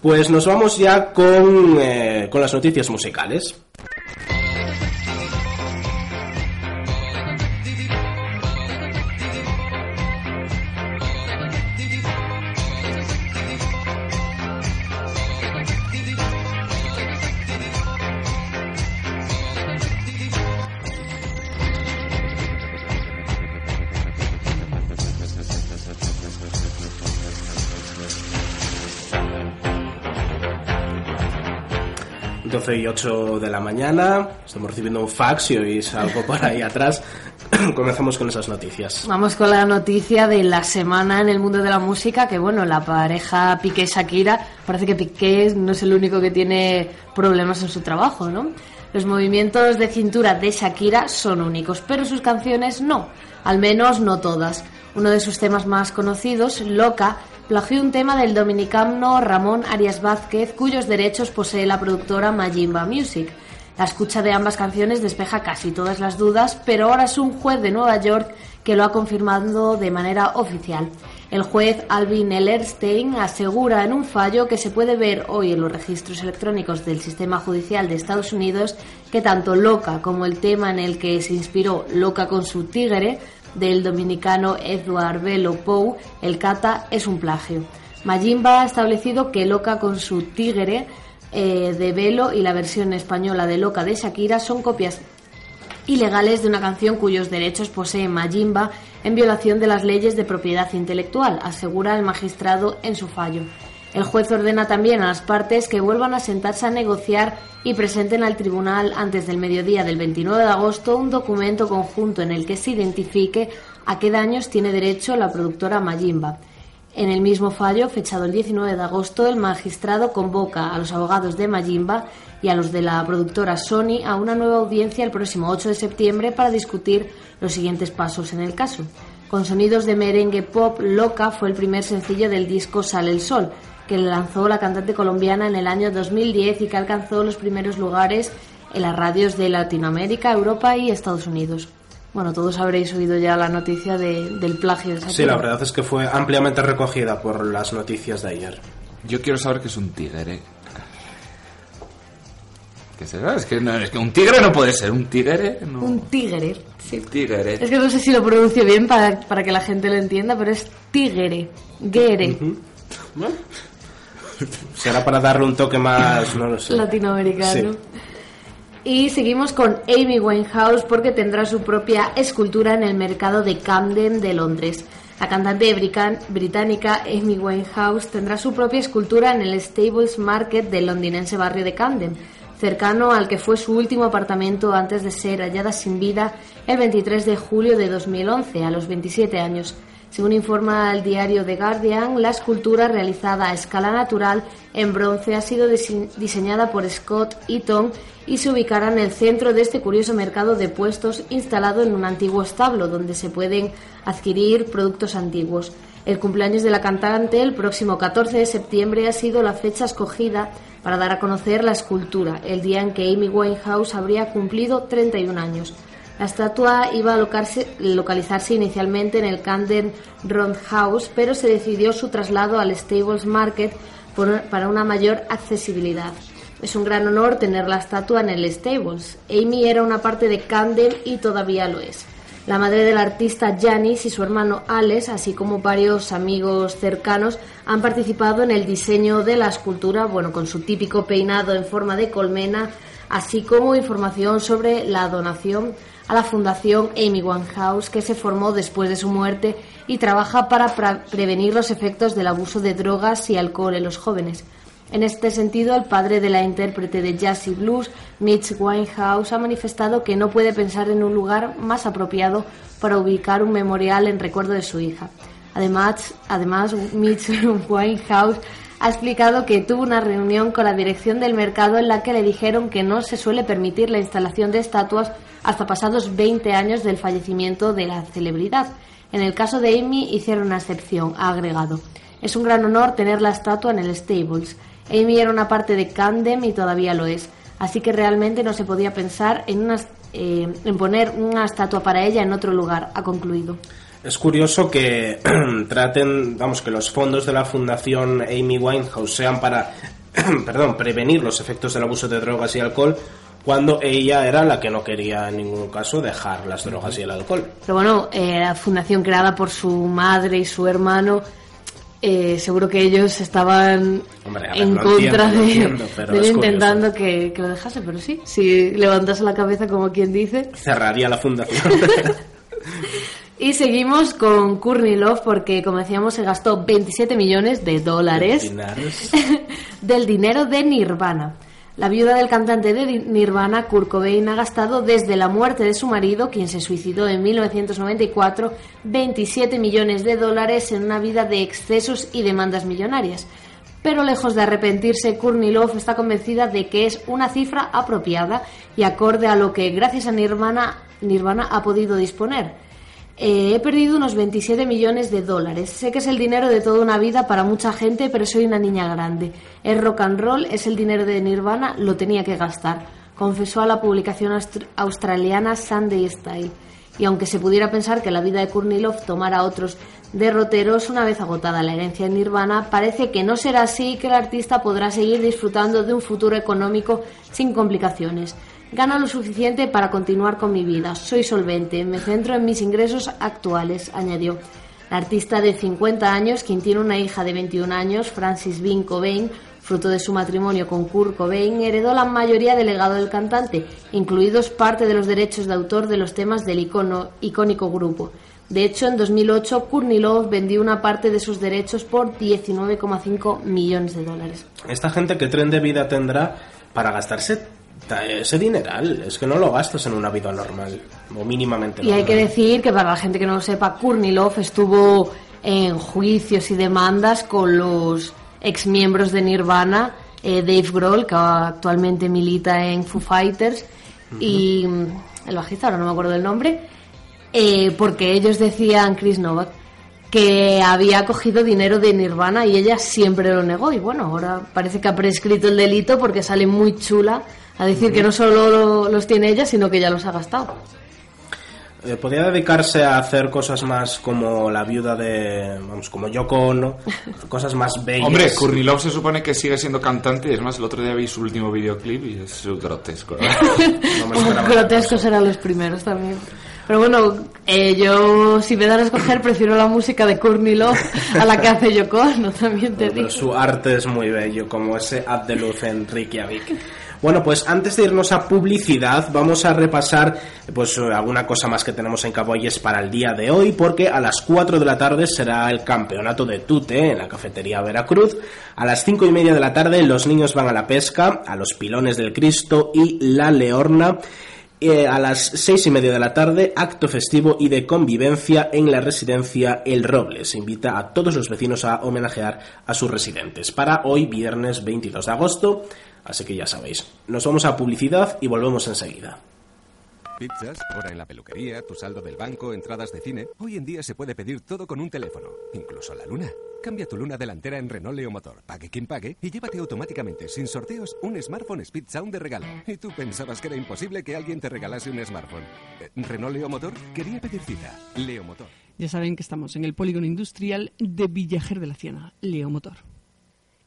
Pues nos vamos ya con, eh, con las noticias musicales. Doce y 8 de la mañana, estamos recibiendo un fax y oís algo por ahí atrás. Comenzamos con esas noticias. Vamos con la noticia de la semana en el mundo de la música, que bueno, la pareja Piqué-Shakira, parece que Piqué no es el único que tiene problemas en su trabajo, ¿no? Los movimientos de cintura de Shakira son únicos, pero sus canciones no, al menos no todas. Uno de sus temas más conocidos, Loca, plagió un tema del dominicano Ramón Arias Vázquez, cuyos derechos posee la productora Majimba Music. La escucha de ambas canciones despeja casi todas las dudas, pero ahora es un juez de Nueva York que lo ha confirmado de manera oficial. El juez Alvin Ellerstein asegura en un fallo que se puede ver hoy en los registros electrónicos del sistema judicial de Estados Unidos que tanto Loca como el tema en el que se inspiró Loca con su tigre del dominicano Edward Velo Poe, el Cata, es un plagio. Majimba ha establecido que Loca con su tigre eh, de Velo y la versión española de Loca de Shakira son copias ilegales de una canción cuyos derechos posee Majimba en violación de las leyes de propiedad intelectual, asegura el magistrado en su fallo. El juez ordena también a las partes que vuelvan a sentarse a negociar y presenten al tribunal antes del mediodía del 29 de agosto un documento conjunto en el que se identifique a qué daños tiene derecho la productora Majimba. En el mismo fallo, fechado el 19 de agosto, el magistrado convoca a los abogados de Majimba y a los de la productora Sony a una nueva audiencia el próximo 8 de septiembre para discutir los siguientes pasos en el caso. Con sonidos de merengue pop, Loca fue el primer sencillo del disco Sale el Sol, que lanzó la cantante colombiana en el año 2010 y que alcanzó los primeros lugares en las radios de Latinoamérica, Europa y Estados Unidos. Bueno, todos habréis oído ya la noticia de- del plagio de Shakira. Sí, la verdad es que fue ampliamente recogida por las noticias de ayer. Yo quiero saber qué es un tigre. ¿Qué será? Es que, no, es que un tigre no puede ser. ¿Un tigre? No. Un tigre. Sí. tigre. Es que no sé si lo pronuncio bien para, para que la gente lo entienda, pero es tigre. Guere. Será para darle un toque más, no lo sé. latinoamericano. Sí. Y seguimos con Amy Winehouse porque tendrá su propia escultura en el mercado de Camden de Londres. La cantante británica Amy Winehouse tendrá su propia escultura en el Stables Market del londinense barrio de Camden, cercano al que fue su último apartamento antes de ser hallada sin vida el 23 de julio de 2011, a los 27 años. Según informa el diario The Guardian, la escultura realizada a escala natural en bronce ha sido dise- diseñada por Scott Eaton y se ubicará en el centro de este curioso mercado de puestos instalado en un antiguo establo donde se pueden adquirir productos antiguos. El cumpleaños de la cantante, el próximo 14 de septiembre, ha sido la fecha escogida para dar a conocer la escultura, el día en que Amy Winehouse habría cumplido 31 años. La estatua iba a localizarse inicialmente en el Camden Roundhouse, pero se decidió su traslado al Stables Market por- para una mayor accesibilidad. Es un gran honor tener la estatua en el Stables. Amy era una parte de Camden y todavía lo es. La madre del artista Janis y su hermano Alex, así como varios amigos cercanos, han participado en el diseño de la escultura, bueno, con su típico peinado en forma de colmena, así como información sobre la donación a la Fundación Amy Winehouse, que se formó después de su muerte y trabaja para prevenir los efectos del abuso de drogas y alcohol en los jóvenes. En este sentido, el padre de la intérprete de jazz y blues, Mitch Winehouse, ha manifestado que no puede pensar en un lugar más apropiado para ubicar un memorial en recuerdo de su hija. Además, además Mitch Winehouse ha explicado que tuvo una reunión con la dirección del mercado en la que le dijeron que no se suele permitir la instalación de estatuas hasta pasados 20 años del fallecimiento de la celebridad. En el caso de Amy hicieron una excepción, ha agregado. Es un gran honor tener la estatua en el Stables. Amy era una parte de Camden y todavía lo es. Así que realmente no se podía pensar en, una, eh, en poner una estatua para ella en otro lugar, ha concluido. Es curioso que traten, vamos, que los fondos de la Fundación Amy Winehouse sean para, perdón, prevenir los efectos del abuso de drogas y alcohol, cuando ella era la que no quería en ningún caso dejar las drogas y el alcohol. Pero bueno, eh, la fundación creada por su madre y su hermano, eh, seguro que ellos estaban Hombre, a ver, en contra entiendo, de, entiendo, pero de él intentando que, que lo dejase. Pero sí, si levantase la cabeza como quien dice. Cerraría la fundación. Y seguimos con Courtney Love porque, como decíamos, se gastó 27 millones de dólares del dinero de Nirvana. La viuda del cantante de Nirvana, Kurt Cobain, ha gastado desde la muerte de su marido, quien se suicidó en 1994, 27 millones de dólares en una vida de excesos y demandas millonarias. Pero lejos de arrepentirse, Courtney Love está convencida de que es una cifra apropiada y acorde a lo que, gracias a Nirvana, Nirvana ha podido disponer. Eh, he perdido unos 27 millones de dólares. Sé que es el dinero de toda una vida para mucha gente, pero soy una niña grande. Es rock and roll, es el dinero de Nirvana, lo tenía que gastar. Confesó a la publicación austr- australiana Sunday Style. Y aunque se pudiera pensar que la vida de Courtney Love tomara otros derroteros una vez agotada la herencia en Nirvana, parece que no será así y que el artista podrá seguir disfrutando de un futuro económico sin complicaciones. Gano lo suficiente para continuar con mi vida. Soy solvente. Me centro en mis ingresos actuales, añadió. La artista de 50 años, quien tiene una hija de 21 años, Francis Bean Cobain, fruto de su matrimonio con Kurt Cobain, heredó la mayoría del legado del cantante, incluidos parte de los derechos de autor de los temas del icono, icónico grupo. De hecho, en 2008, Courtney Love vendió una parte de sus derechos por 19,5 millones de dólares. Esta gente, ¿qué tren de vida tendrá para gastarse ta- ese dineral? Es que no lo gastas en una vida normal, o mínimamente Y hay que decir que para la gente que no lo sepa, Courtney Love estuvo en juicios y demandas con los exmiembros de Nirvana, eh, Dave Grohl, que actualmente milita en Foo Fighters, y mm, el bajista, ahora no me acuerdo del nombre, eh, porque ellos decían, Chris Novak, que había cogido dinero de Nirvana y ella siempre lo negó. Y bueno, ahora parece que ha prescrito el delito porque sale muy chula a decir que no solo lo- los tiene ella, sino que ya los ha gastado. Eh, podría dedicarse a hacer cosas más como la viuda de, vamos, como Yoko Ono, cosas más bellas. Hombre, Courtney Love se supone que sigue siendo cantante. Es más, el otro día vi su último videoclip y es grotesco. No me grotescos eran los primeros también. Pero bueno, eh, yo si me dan a escoger prefiero la música de Courtney Love a la que hace Yoko Ono, también te Pero digo. su arte es muy bello, como ese haz de luz en Reykjavik. Bueno, pues antes de irnos a publicidad, vamos a repasar pues alguna cosa más que tenemos en Caboyes para el día de hoy, porque a las 4 de la tarde será el campeonato de Tute en la cafetería Veracruz. A las 5 y media de la tarde los niños van a la pesca, a los pilones del Cristo y la Leorna. Eh, a las seis y media de la tarde, acto festivo y de convivencia en la residencia El Roble. Se invita a todos los vecinos a homenajear a sus residentes para hoy, viernes 22 de agosto. Así que ya sabéis, nos vamos a publicidad y volvemos enseguida. Pizzas, hora en la peluquería, tu saldo del banco, entradas de cine. Hoy en día se puede pedir todo con un teléfono, incluso la luna. Cambia tu luna delantera en Renault Leo Motor, pague quien pague, y llévate automáticamente, sin sorteos, un smartphone Speed Sound de regalo. ¿Y tú pensabas que era imposible que alguien te regalase un smartphone? Eh, ¿Renault Leo Motor? Quería pedir cita. Leo Motor. Ya saben que estamos en el polígono industrial de Villajer de la Ciana, Leo Motor.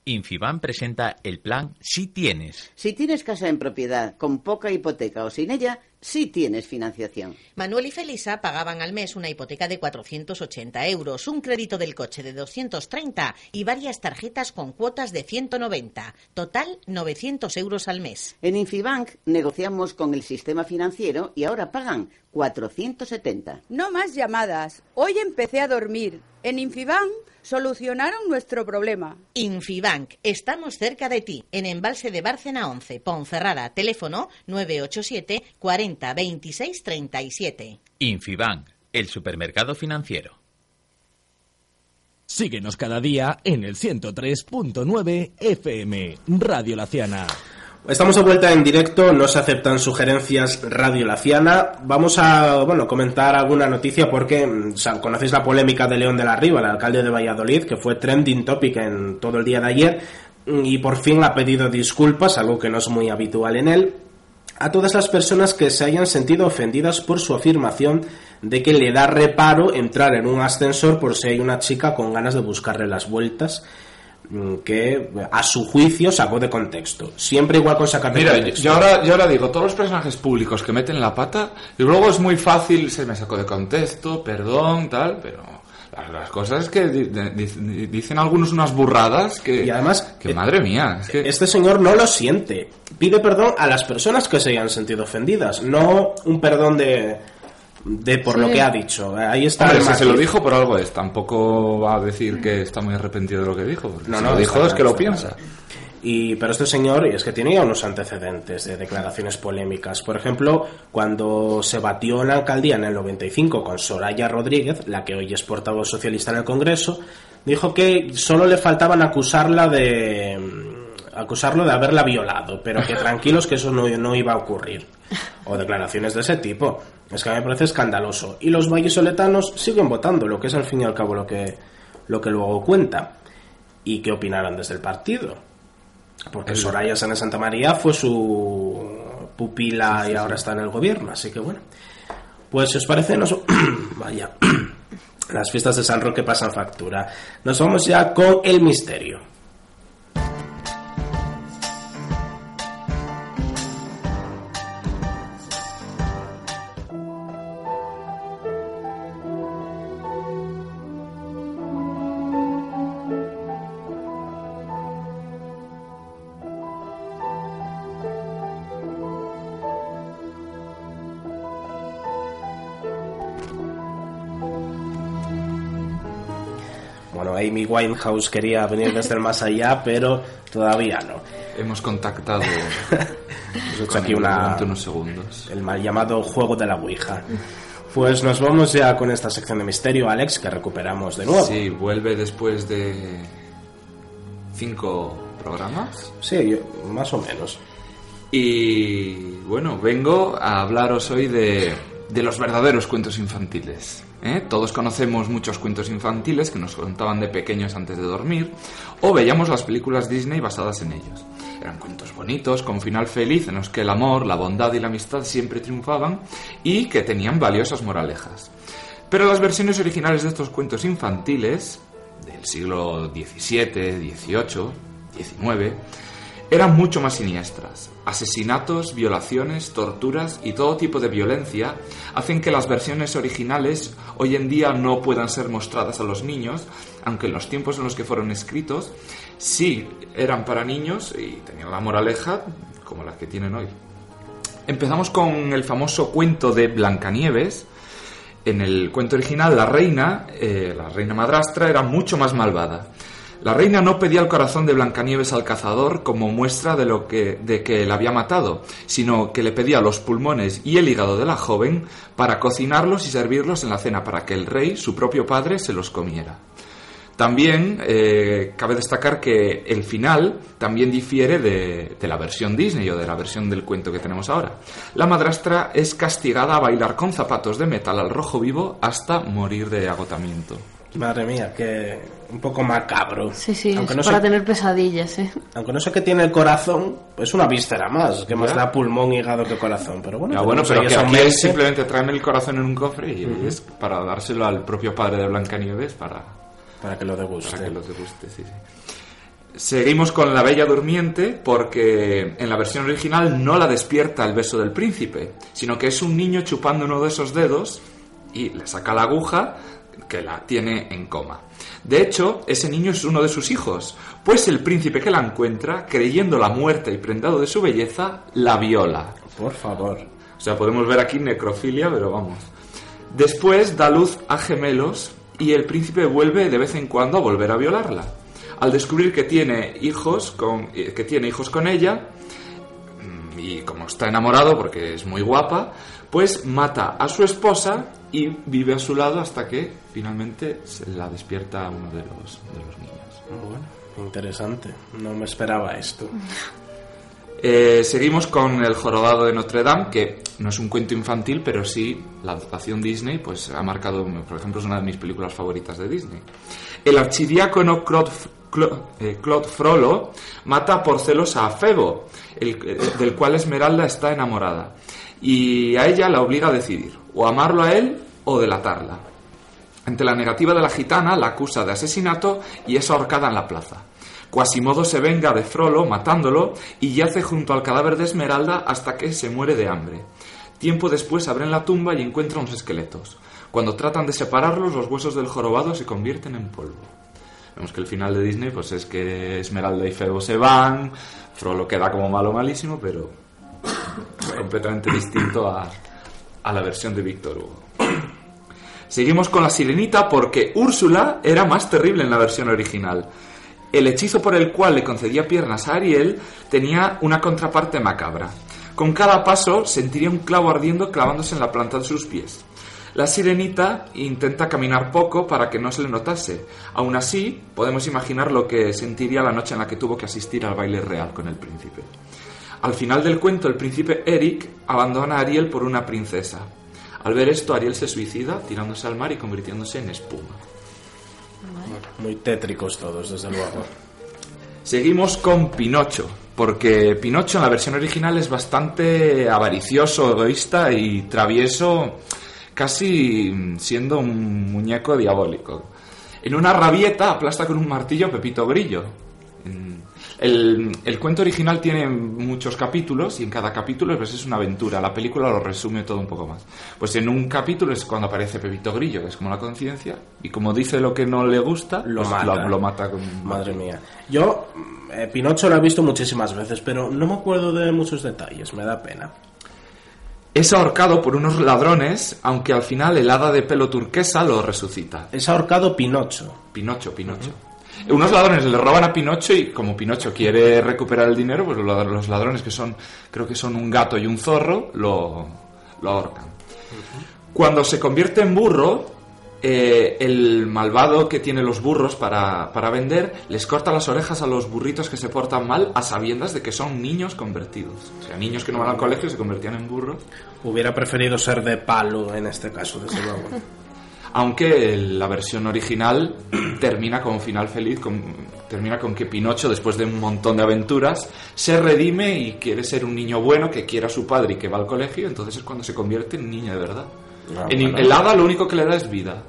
Infiban presenta el plan Si Tienes. Si tienes casa en propiedad, con poca hipoteca o sin ella, sí tienes financiación. Manuel y Felisa pagaban al mes una hipoteca de 480 euros, un crédito del coche de 230 y varias tarjetas con cuotas de 190. Total, 900 euros al mes. En Infibank negociamos con el sistema financiero y ahora pagan 470. No más llamadas. Hoy empecé a dormir. En Infibank solucionaron nuestro problema. Infibank, estamos cerca de ti, en Embalse de Bárcena 11, Ponferrada, teléfono 987 40 26 37. Infibank, el supermercado financiero. Síguenos cada día en el 103.9 FM, Radio Laciana. Estamos de vuelta en directo, no se aceptan sugerencias Radio Laciana. Vamos a, bueno, comentar alguna noticia porque mm, conocéis la polémica de León de la Riva, el alcalde de Valladolid, que fue trending topic en todo el día de ayer mm, y por fin ha pedido disculpas, algo que no es muy habitual en él, a todas las personas que se hayan sentido ofendidas por su afirmación de que le da reparo entrar en un ascensor por si hay una chica con ganas de buscarle las vueltas que a su juicio sacó de contexto. Siempre igual con sacar de Mira, contexto. yo ahora, yo ahora digo, todos los personajes públicos que meten la pata, y luego es muy fácil, se me sacó de contexto, perdón, tal, pero las, cosas es que di- di- dicen algunos unas burradas que... Y además, que madre mía, es que... Este señor no lo siente. Pide perdón a las personas que se hayan sentido ofendidas, no un perdón de, de por Sí. lo que ha dicho. Ahí está Hombre, si se lo dijo por algo es, tampoco va a decir que está muy arrepentido de lo que dijo. No, si no, lo dijo es que lo piensa. Y, pero este señor es que tiene ya unos antecedentes de declaraciones polémicas. Por ejemplo, cuando se batió en la alcaldía en el 95 con Soraya Rodríguez, la que hoy es portavoz socialista en el Congreso, dijo que solo le faltaban acusarla de mm, acusarlo de haberla violado, pero que tranquilos que eso no, no iba a ocurrir. O declaraciones de ese tipo. Es que a mí me parece escandaloso. Y los vallisoletanos siguen votando, lo que es al fin y al cabo lo que, lo que luego cuenta. ¿Y qué opinarán desde el partido? Porque Soraya Sánchez Santa María fue su pupila y ahora está en el gobierno, así que bueno. Pues si os parece, nos... vaya, las fiestas de San Roque pasan factura. Nos vamos ya con el misterio. Winehouse quería venir desde el más allá, pero todavía no. Hemos contactado Hemos hecho aquí una, unos segundos. el mal llamado juego de la Ouija. Pues nos vamos ya con esta sección de misterio, Alex, que recuperamos de nuevo. Sí, vuelve después de cinco programas. Sí, yo- más o menos. Y bueno, vengo a hablaros hoy de, de los verdaderos cuentos infantiles. ¿Eh? Todos conocemos muchos cuentos infantiles que nos contaban de pequeños antes de dormir o veíamos las películas Disney basadas en ellos. Eran cuentos bonitos, con final feliz, en los que el amor, la bondad y la amistad siempre triunfaban y que tenían valiosas moralejas. Pero las versiones originales de estos cuentos infantiles, del siglo XVII, XVIII, XIX, eran mucho más siniestras. Asesinatos, violaciones, torturas y todo tipo de violencia hacen que las versiones originales hoy en día no puedan ser mostradas a los niños, aunque en los tiempos en los que fueron escritos sí eran para niños y tenían la moraleja como las que tienen hoy. Empezamos con el famoso cuento de Blancanieves. En el cuento original, la reina, eh, la reina madrastra, era mucho más malvada. La reina no pedía el corazón de Blancanieves al cazador como muestra de lo que de que la había matado, sino que le pedía los pulmones y el hígado de la joven para cocinarlos y servirlos en la cena para que el rey, su propio padre, se los comiera. También eh, cabe destacar que el final también difiere de, de la versión Disney o de la versión del cuento que tenemos ahora. La madrastra es castigada a bailar con zapatos de metal al rojo vivo hasta morir de agotamiento. Madre mía, que un poco macabro. Sí, sí, Aunque es no para sé- tener pesadillas, ¿eh? Aunque no sé qué tiene el corazón, es una víscera más, que más Ya. da pulmón, hígado que corazón. Pero bueno, Ya, bueno, pero que aquí es simplemente traerme el corazón en un cofre y es para dárselo al propio padre de Blancanieves para, para que lo deguste. Para que lo deguste, sí, sí. Seguimos con la Bella Durmiente porque en la versión original no la despierta el beso del príncipe, sino que es un niño chupando uno de esos dedos y le saca la aguja que la tiene en coma. De hecho, ese niño es uno de sus hijos, pues el príncipe que la encuentra, creyéndola muerta y prendado de su belleza, la viola. Por favor. O sea, podemos ver aquí necrofilia, pero vamos. Después da luz a gemelos y el príncipe vuelve de vez en cuando a volver a violarla. Al descubrir que tiene hijos con, que tiene hijos con ella, mm, y como está enamorado porque es muy guapa, pues mata a su esposa y vive a su lado hasta que finalmente se la despierta uno de los, de los niños. Bueno, interesante. No me esperaba esto. Eh, seguimos con El jorobado de Notre Dame, que no es un cuento infantil, pero sí la adaptación Disney, pues ha marcado, por ejemplo, es una de mis películas favoritas de Disney. El archidiácono Claude, Claude, eh, Claude Frollo mata por celos a Febo, el- eh, del cual Esmeralda está enamorada, y a ella la obliga a decidir, o amarlo a él o delatarla. Ante la negativa de la gitana, la acusa de asesinato y es ahorcada en la plaza. Quasimodo se venga de Frollo matándolo y yace junto al cadáver de Esmeralda hasta que se muere de hambre. Tiempo después abren la tumba y encuentran unos esqueletos. Cuando tratan de separarlos, los huesos del jorobado se convierten en polvo. Vemos que el final de Disney pues es que Esmeralda y Febo se van, Frollo queda como malo malísimo, pero completamente distinto a, a la versión de Víctor Hugo. Seguimos con la sirenita porque Úrsula era más terrible en la versión original. El hechizo por el cual le concedía piernas a Ariel tenía una contraparte macabra. Con cada paso sentiría un clavo ardiendo clavándose en la planta de sus pies. La sirenita intenta caminar poco para que no se le notase. Aún así, podemos imaginar lo que sentiría la noche en la que tuvo que asistir al baile real con el príncipe. Al final del cuento, el príncipe Eric abandona a Ariel por una princesa. Al ver esto, Ariel se suicida, tirándose al mar y convirtiéndose en espuma. Muy tétricos todos, desde luego. Seguimos con Pinocho, porque Pinocho en la versión original es bastante avaricioso, egoísta y travieso, casi siendo un muñeco diabólico. En una rabieta aplasta con un martillo a Pepito Grillo. En- El, el cuento original tiene muchos capítulos y en cada capítulo pues, es una aventura. La película lo resume todo un poco más. Pues en un capítulo es cuando aparece Pepito Grillo, que es como la conciencia, y como dice lo que no le gusta, Lo pues mata. Lo, lo mata con Madre mía. Yo, eh, Pinocho lo he visto muchísimas veces, pero no me acuerdo de muchos detalles, me da pena. Es ahorcado por unos ladrones, aunque al final el hada de pelo turquesa lo resucita. Es ahorcado Pinocho. Pinocho, Pinocho. Unos ladrones le roban a Pinocho y como Pinocho quiere recuperar el dinero, pues lo- los ladrones que son, creo que son un gato y un zorro, lo, lo ahorcan. Cuando se convierte en burro, eh, el malvado que tiene los burros para, para vender les corta las orejas a los burritos que se portan mal a sabiendas de que son niños convertidos. O sea, niños que no van al colegio se convertían en burros. Hubiera preferido ser de palo en este caso, desde luego. Aunque la versión original termina con un final feliz, con- termina con que Pinocho, después de un montón de aventuras, se redime y quiere ser un niño bueno que quiera a su padre y que va al colegio, entonces es cuando se convierte en niño de verdad. Ah, en bueno. el hada lo único que le da es vida.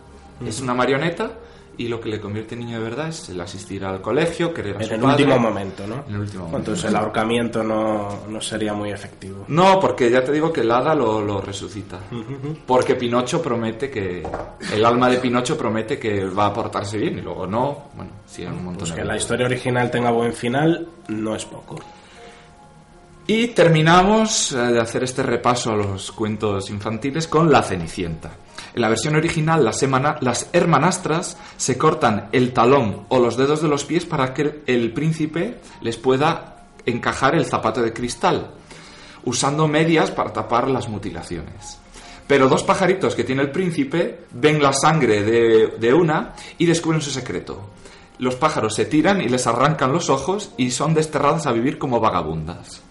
Es una marioneta y lo que le convierte en niño de verdad es el asistir al colegio, querer a En su el padre. último momento, ¿no? En el último momento. Entonces el ahorcamiento no, no sería muy efectivo. No, porque ya te digo que el hada lo, lo resucita. Porque Pinocho promete que. El alma de Pinocho promete que va a portarse bien y luego no. Bueno, sí, un montón Pues de que la cosas. historia original tenga buen final no es poco. Y terminamos eh, de hacer este repaso a los cuentos infantiles con La Cenicienta. En la versión original, las, las hermanastras se cortan el talón o los dedos de los pies para que el príncipe les pueda encajar el zapato de cristal, usando medias para tapar las mutilaciones. Pero dos pajaritos que tiene el príncipe ven la sangre de, de una y descubren su secreto. Los pájaros se tiran y les arrancan los ojos y son desterradas a vivir como vagabundas.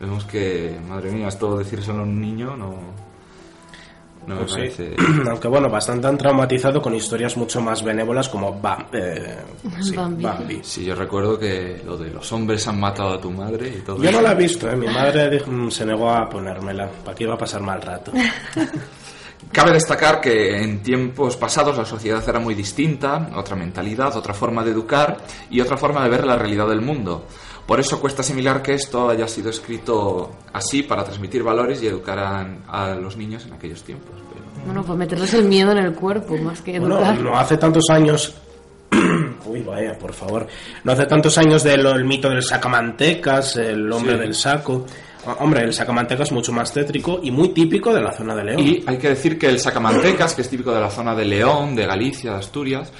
Vemos que, madre mía, esto decírselo a un niño no, no me Pues sí. Aunque bueno, bastante han traumatizado con historias mucho más benévolas como Bam- eh, sí, Bambi. Bambi. Sí, yo recuerdo que lo de los hombres han matado a tu madre y todo Yo no eso. la he visto, ¿eh? mi madre dijo- mm, se negó a ponérmela, para que iba a pasar mal rato. Cabe destacar que en tiempos pasados la sociedad era muy distinta, otra mentalidad, otra forma de educar y otra forma de ver la realidad del mundo. Por eso cuesta asimilar que esto haya sido escrito así para transmitir valores y educar a, a los niños en aquellos tiempos. pero- Bueno, pues meterles el miedo en el cuerpo, más que Bueno, educar. no hace tantos años. Uy, vaya, por favor. No hace tantos años del el mito del sacamantecas, el hombre Sí. del saco. Ah, Hombre, el sacamantecas es mucho más tétrico y muy típico de la zona de León. Y hay que decir que el sacamantecas, que es típico de la zona de León, de Galicia, de Asturias,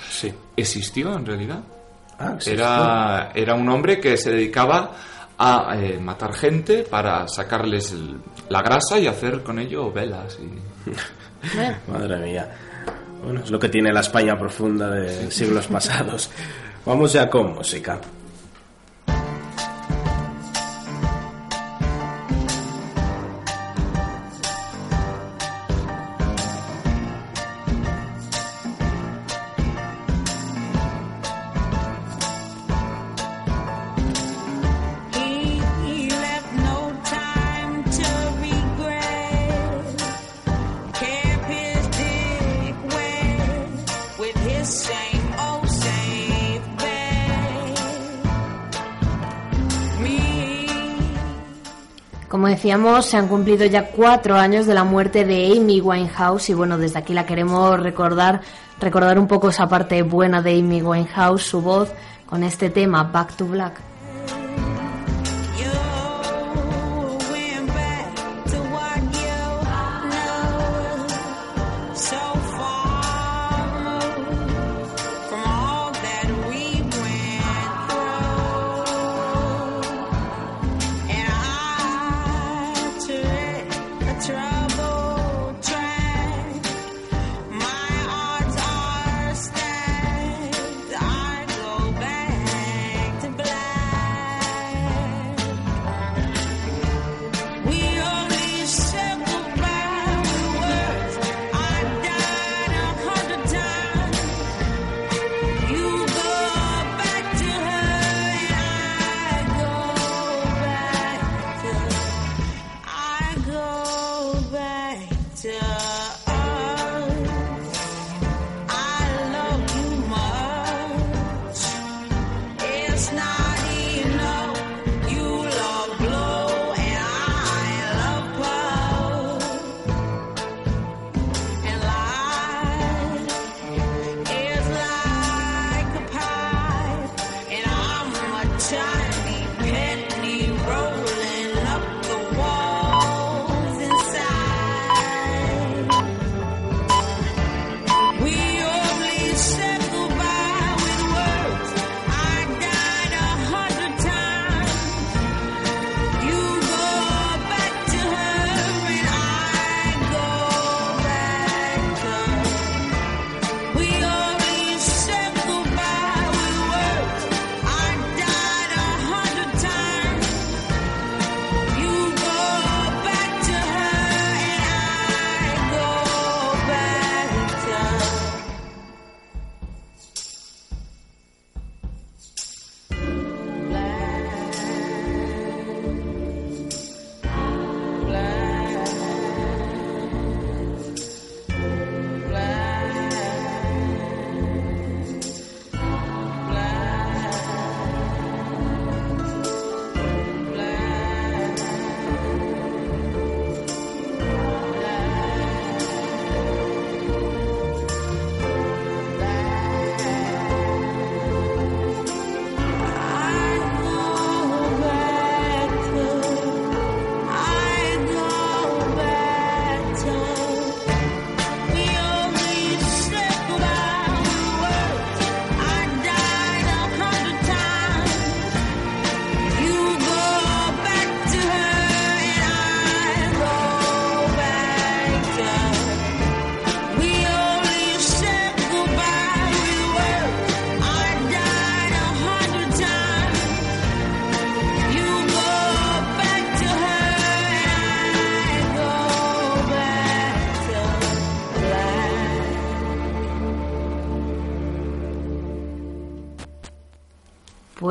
existió en realidad. Ah. Era, era un hombre que se dedicaba a eh, matar gente para sacarles el- la grasa y hacer con ello velas. Y... Madre mía. Bueno, es lo que tiene la España profunda de siglos pasados. Vamos ya con música. Decíamos, se han cumplido ya cuatro años de la muerte de Amy Winehouse y bueno, desde aquí la queremos recordar, recordar un poco esa parte buena de Amy Winehouse, su voz, con este tema Back to Black.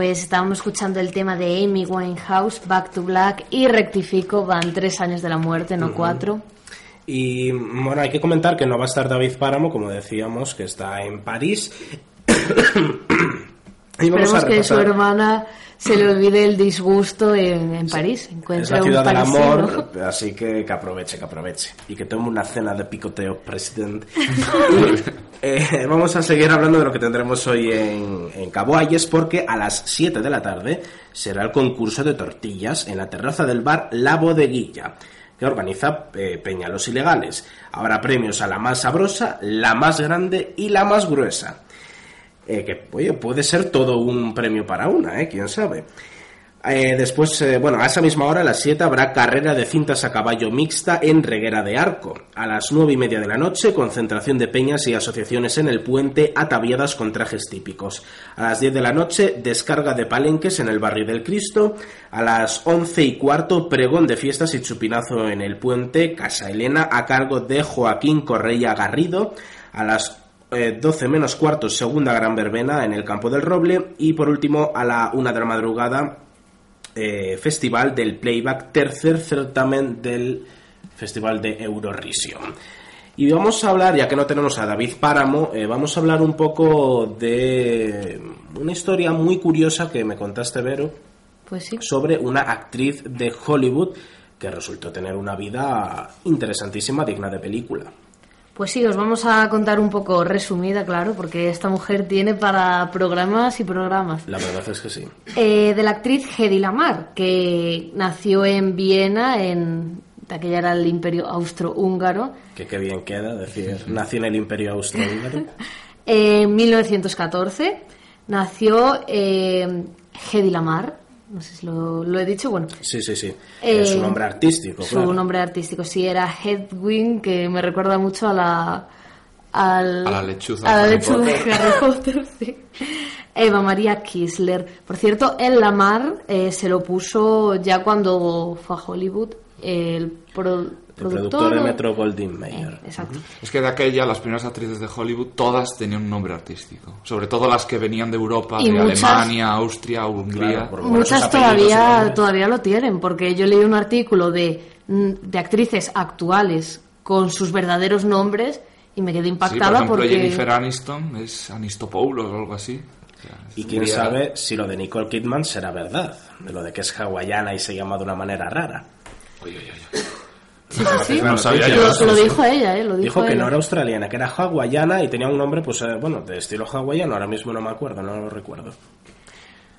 Pues estábamos escuchando el tema de Amy Winehouse, Back to Black, y rectifico, van tres años de la muerte, no cuatro. Y bueno, hay que comentar que no va a estar David Páramo, como decíamos, que está en París. Esperemos que su hermana se le olvide el disgusto en, en París. Es Encuentre la un ciudad del parisino. amor, así que que aproveche, que aproveche. Y que tome una cena de picoteo, presidente. Eh, vamos a seguir hablando de lo que tendremos hoy en, en Cabo Ayes, porque a las 7 de la tarde será el concurso de tortillas en la terraza del bar La Bodeguilla, que organiza eh, Peñalos Ilegales. Habrá premios a la más sabrosa, la más grande y la más gruesa. Eh, que oye, puede ser todo un premio para una, ¿eh? ¿Quién sabe? Eh, después, eh, bueno, a esa misma hora, a las 7, habrá carrera de cintas a caballo mixta en Reguera de Arco. A las nueve y media de la noche, concentración de peñas y asociaciones en el puente ataviadas con trajes típicos. A las 10 de la noche, descarga de palenques en el barrio del Cristo. A las once y cuarto, pregón de fiestas y chupinazo en el puente Casa Elena a cargo de Joaquín Correia Garrido. A las eh, 12 menos cuarto, segunda gran verbena en el Campo del Roble. Y por último, a la una de la madrugada, eh, festival del playback, tercer certamen del Festival de Eurovision. Y vamos a hablar, ya que no tenemos a David Páramo, eh, vamos a hablar un poco de una historia muy curiosa que me contaste, Vero, Pues sí. sobre una actriz de Hollywood que resultó tener una vida interesantísima, digna de película. Pues sí, os vamos a contar un poco resumida, claro, porque esta mujer tiene para programas y programas. La verdad es que sí. Eh, de la actriz Hedy Lamar, que nació en Viena, en aquella era el Imperio Austrohúngaro, Que qué bien queda decir, nació en el Imperio Austrohúngaro. en 1914. Nació eh, Hedy Lamar, no sé si lo, lo he dicho, bueno, Sí, sí, sí. Eh, es un nombre artístico, su claro. nombre artístico sí era Hedwig, que me recuerda mucho a la... al- A la lechuza a la lechuza de. Harry Potter, sí. Eva María Kisler. Por cierto, el Lamar eh, se lo puso ya cuando fue a Hollywood el, pro- El productor. productor de Metro Goldwyn Mayer. Exacto. Es que de aquella, las primeras actrices de Hollywood, todas tenían un nombre artístico. Sobre todo las que venían de Europa, Y de muchas- Alemania, Austria, Hungría. Muchas todavía, todavía lo tienen, porque yo leí un artículo de, mm, de actrices actuales con sus verdaderos nombres y me quedé Sí, por impactada ejemplo, porque... Jennifer Aniston es Anistopoulos o algo así. O sea, Y quién sabe si lo de Nicole Kidman será verdad, de lo de que es hawaiana y se llama de una manera rara. Sí, sí, sí. No sabía yo lo, sí. dijo ella, ¿eh? Lo dijo, Dijo que ella. no era australiana, que era hawaiana y tenía un nombre, pues eh, bueno, de estilo hawaiano. Ahora mismo no me acuerdo, no lo recuerdo.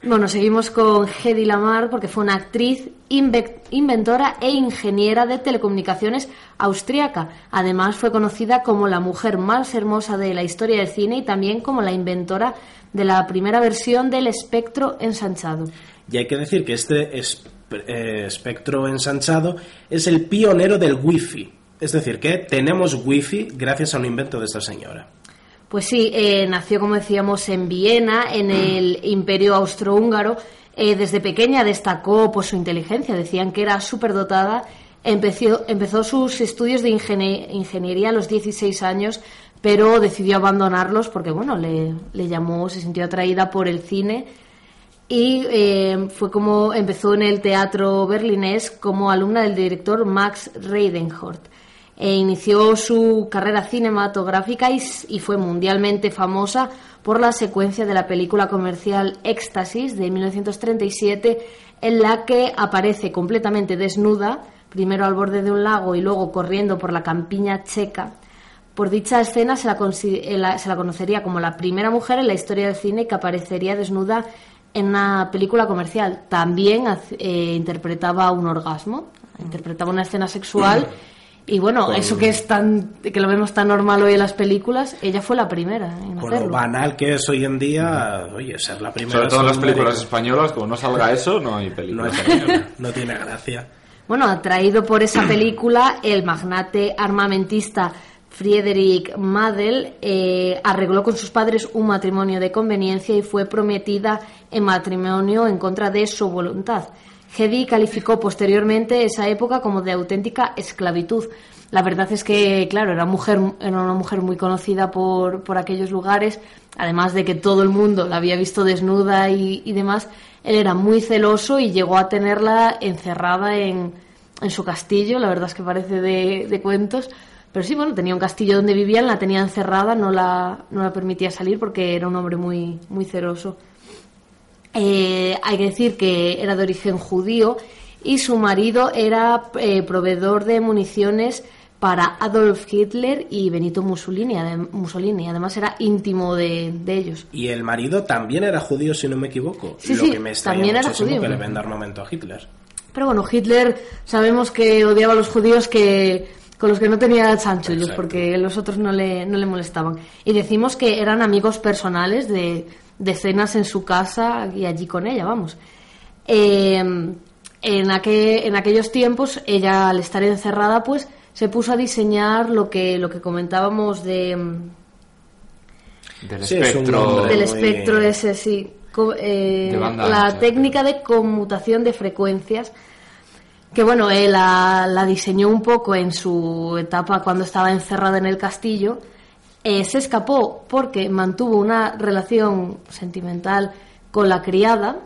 Bueno, seguimos con Hedy Lamar porque fue una actriz, inve- inventora e ingeniera de telecomunicaciones austriaca. Además fue conocida como la mujer más hermosa de la historia del cine y también como la inventora de la primera versión del espectro ensanchado. Y hay que decir que este es- eh, espectro ensanchado es el pionero del wifi. Es decir, que tenemos wifi gracias a un invento de esta señora. Pues sí, eh, nació, como decíamos, en Viena, en el Imperio Austrohúngaro. Eh, desde pequeña destacó por su inteligencia, decían que era superdotada. Empezó, empezó sus estudios de ingenie- ingeniería a los 16 años, pero decidió abandonarlos porque, bueno, le, le llamó, se sintió atraída por el cine y eh, fue como empezó en el teatro berlinés como alumna del director Max Reidenhort. E inició su carrera cinematográfica y, y fue mundialmente famosa por la secuencia de la película comercial Éxtasis de 1937 en la que aparece completamente desnuda, primero al borde de un lago y luego corriendo por la campiña checa. Por dicha escena se la, eh, se la conocería como la primera mujer en la historia del cine que aparecería desnuda en una película comercial. También eh, interpretaba un orgasmo, interpretaba una escena sexual. Y bueno, Con- eso que es tan que lo vemos tan normal hoy en las películas, ella fue la primera en Con lo banal que es hoy en día, oye, ser la primera. Sobre todo en las películas españolas, como no salga eso, no hay No, película. es- no tiene gracia. Bueno, atraído por esa película, el magnate armamentista Friedrich Madel eh, arregló con sus padres un matrimonio de conveniencia y fue prometida en matrimonio en contra de su voluntad. Hedy calificó posteriormente esa época como de auténtica esclavitud. La verdad es que, claro, era, mujer, era una mujer muy conocida por, por aquellos lugares, además de que todo el mundo la había visto desnuda y, y demás. Él era muy celoso y llegó a tenerla encerrada en, en su castillo, la verdad es que parece de, de cuentos. Pero sí, bueno, tenía un castillo donde vivían, la tenía encerrada, no la, no la permitía salir porque era un hombre muy, muy celoso. Eh, hay que decir que era de origen judío y su marido era eh, proveedor de municiones para Adolf Hitler y Benito Mussolini, Mussolini. Además era íntimo de, de ellos. Y el marido también era judío, si no me equivoco. Sí, lo sí, que me también era judío. que le venda armamento a Hitler. Pero bueno, Hitler sabemos que odiaba a los judíos que con los que no tenía chanchullos porque los otros no le, no le molestaban. Y decimos que eran amigos personales de, de cenas en su casa y allí con ella, vamos. eh, en, aquel- en aquellos tiempos, ella al estar encerrada, pues se puso a diseñar lo que, lo que comentábamos de, mm, Del Sí, es un espectro. del muy- espectro ese, sí. Co- eh, De la ancha. técnica de conmutación de frecuencias, que bueno, él la, la diseñó un poco en su etapa cuando estaba encerrada en el castillo. Eh, se escapó porque mantuvo una relación sentimental con la criada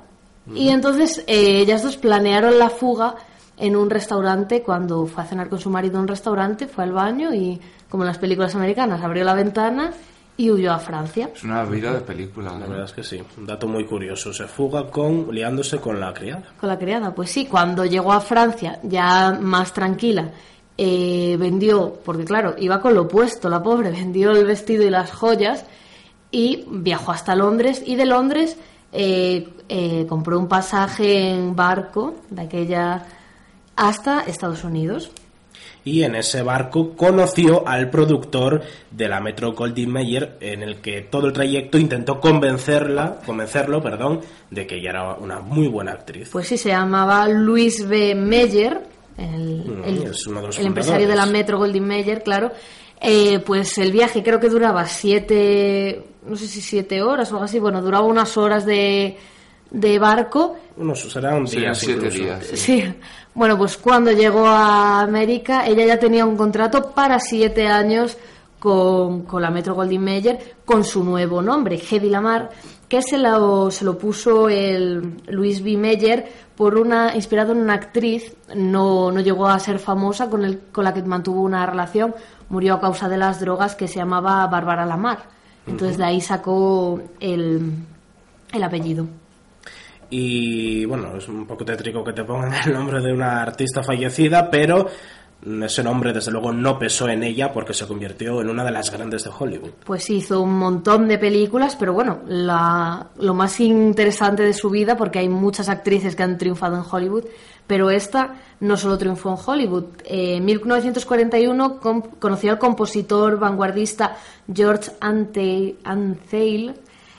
y entonces eh, ellas dos planearon la fuga en un restaurante cuando fue a cenar con su marido un restaurante, fue al baño y como en las películas americanas abrió la ventana y huyó a Francia. Es una vida de película. La verdad es que sí. Un dato muy curioso. Se fuga con liándose con la criada. Con la criada, pues sí, cuando llegó a Francia, ya más tranquila, eh, vendió, porque claro, iba con lo opuesto, la pobre, vendió el vestido y las joyas y viajó hasta Londres y de Londres eh, eh, compró un pasaje en barco de aquella hasta Estados Unidos. Y en ese barco conoció al productor de la Metro Goldwyn Mayer, en el que todo el trayecto intentó convencerla, convencerlo, perdón, de que ella era una muy buena actriz. Pues sí, se llamaba Luis B. Meyer, el, Mm, el- es uno de los el empresario de la. Metro Goldwyn Mayer, claro. Eh, pues el viaje creo que duraba siete, no sé si siete horas o algo así, bueno, duraba unas horas de, de barco. Unos serán Sí, días siete incluso. días. sí. Sí, bueno, pues cuando llegó a América, ella ya tenía un contrato para siete años con, con la Metro Goldwyn Mayer, con su nuevo nombre, Hedy Lamar, que se lo, se lo puso el Luis B. Meyer por una, inspirado en una actriz, no, no llegó a ser famosa, con, el, con la que mantuvo una relación, murió a causa de las drogas, que se llamaba Bárbara Lamar. Entonces de ahí sacó el, el apellido. Y bueno, es un poco tétrico que te pongan el nombre de una artista fallecida, pero ese nombre desde luego no pesó en ella porque se convirtió en una de las grandes de Hollywood. Pues hizo un montón de películas, pero bueno, lo más interesante de su vida, porque hay muchas actrices que han triunfado en Hollywood, pero esta no solo triunfó en Hollywood. Eh, En 1941 com- conoció al compositor vanguardista George Ante-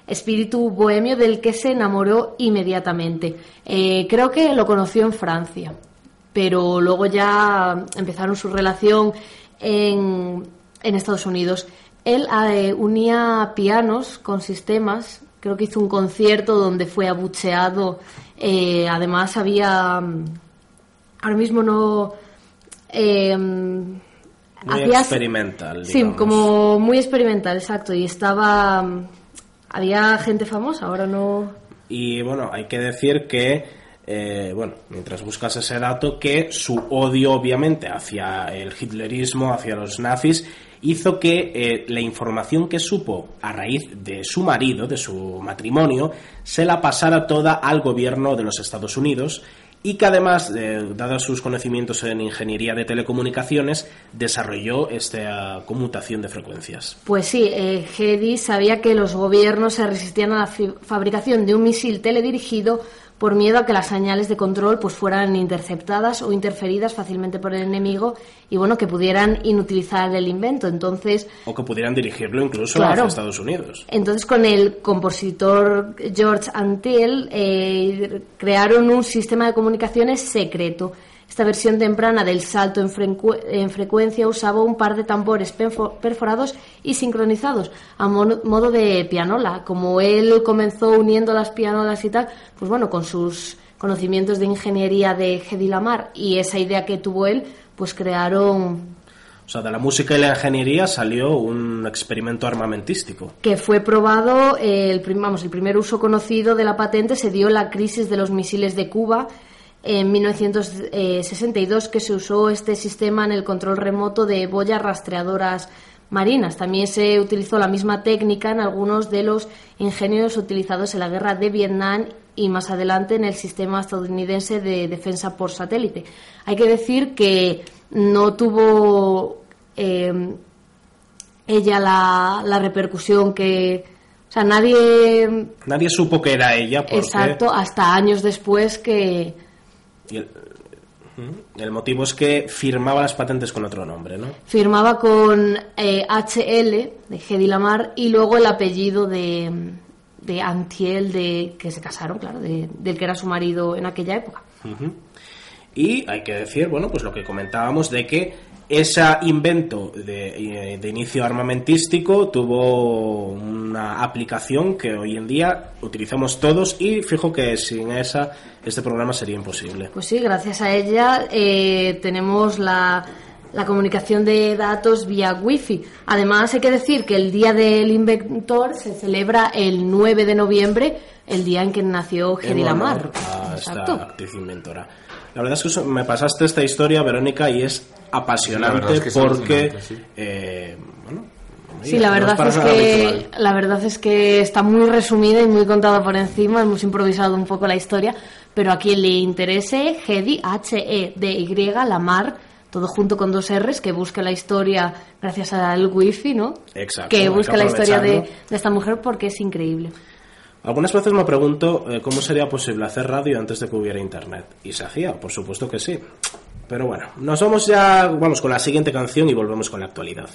espíritu bohemio del que se enamoró inmediatamente. Eh, creo que lo conoció en Francia pero luego ya empezaron su relación en, en Estados Unidos. Él eh, unía pianos con sistemas, creo que hizo un concierto donde fue abucheado, eh, además había, mm, ahora mismo no... Muy hacía- experimental. Sí, como muy experimental, exacto, y estaba... Había gente famosa, ahora no... Y bueno, hay que decir que, eh, bueno, mientras buscas ese dato, que su odio obviamente hacia el hitlerismo, hacia los nazis, hizo que eh, la información que supo a raíz de su marido, de su matrimonio, se la pasara toda al gobierno de los Estados Unidos y que además, eh, dados sus conocimientos en ingeniería de telecomunicaciones, desarrolló esta conmutación de frecuencias. Pues sí, eh, Hedy sabía que los gobiernos se resistían a la fabricación de un misil teledirigido por miedo a que las señales de control pues fueran interceptadas o interferidas fácilmente por el enemigo y bueno que pudieran inutilizar el invento. Entonces, O que pudieran dirigirlo incluso Claro. hacia Estados Unidos. entonces con el compositor George Antel eh, crearon un sistema de comunicaciones secreto. Esta versión temprana del salto en, frecu- en frecuencia usaba un par de tambores perfo- perforados y sincronizados a modo de pianola. Como él comenzó uniendo las pianolas y tal, pues bueno, con sus conocimientos de ingeniería de Hedy Lamar y esa idea que tuvo él, pues crearon O sea, de la música y la ingeniería salió un experimento armamentístico. que fue probado, eh, el, vamos, el primer uso conocido de la patente se dio en la crisis de los misiles de Cuba en 1962, que se usó este sistema en el control remoto de boyas rastreadoras marinas. También se utilizó la misma técnica en algunos de los ingenios utilizados en la guerra de Vietnam y más adelante en el sistema estadounidense de defensa por satélite. Hay que decir que no tuvo eh, ella la, la repercusión que... O sea, nadie... Nadie supo que era ella porque... Exacto, hasta años después que... y el, el motivo es que firmaba las patentes con otro nombre, ¿no? firmaba con eh, HL de Hedy Lamar y luego el apellido de, de Antiel, de que se casaron, claro, de- del que era su marido en aquella época. Y hay que decir, bueno, pues lo que comentábamos de que ese invento de, eh, de inicio armamentístico tuvo una aplicación que hoy en día utilizamos todos y fijo que sin esa este programa sería imposible. Pues sí, gracias a ella eh, tenemos la, la comunicación de datos vía wifi. Además, hay que decir que el Día del Inventor se celebra el 9 de noviembre, el día en que nació honor Lamar. esta Exacto. actriz inventora. La verdad es que me pasaste esta historia, Verónica, y es apasionante La es que es porque, sí. eh, bueno, Sí, la no verdad para es nada que habitual. la verdad es que está muy resumida y muy contada por encima. Hemos improvisado un poco la historia, pero a quien le interese, Hedy H E D Y Lamar, todo junto con dos R's, que busque la historia gracias al wifi, ¿no? Exacto, que busque la historia de, de esta mujer porque es increíble. Algunas veces me pregunto eh, cómo sería posible hacer radio antes de que hubiera internet. Y se hacía, por supuesto que sí. Pero bueno, nos vamos ya, vamos con la siguiente canción y volvemos con la actualidad.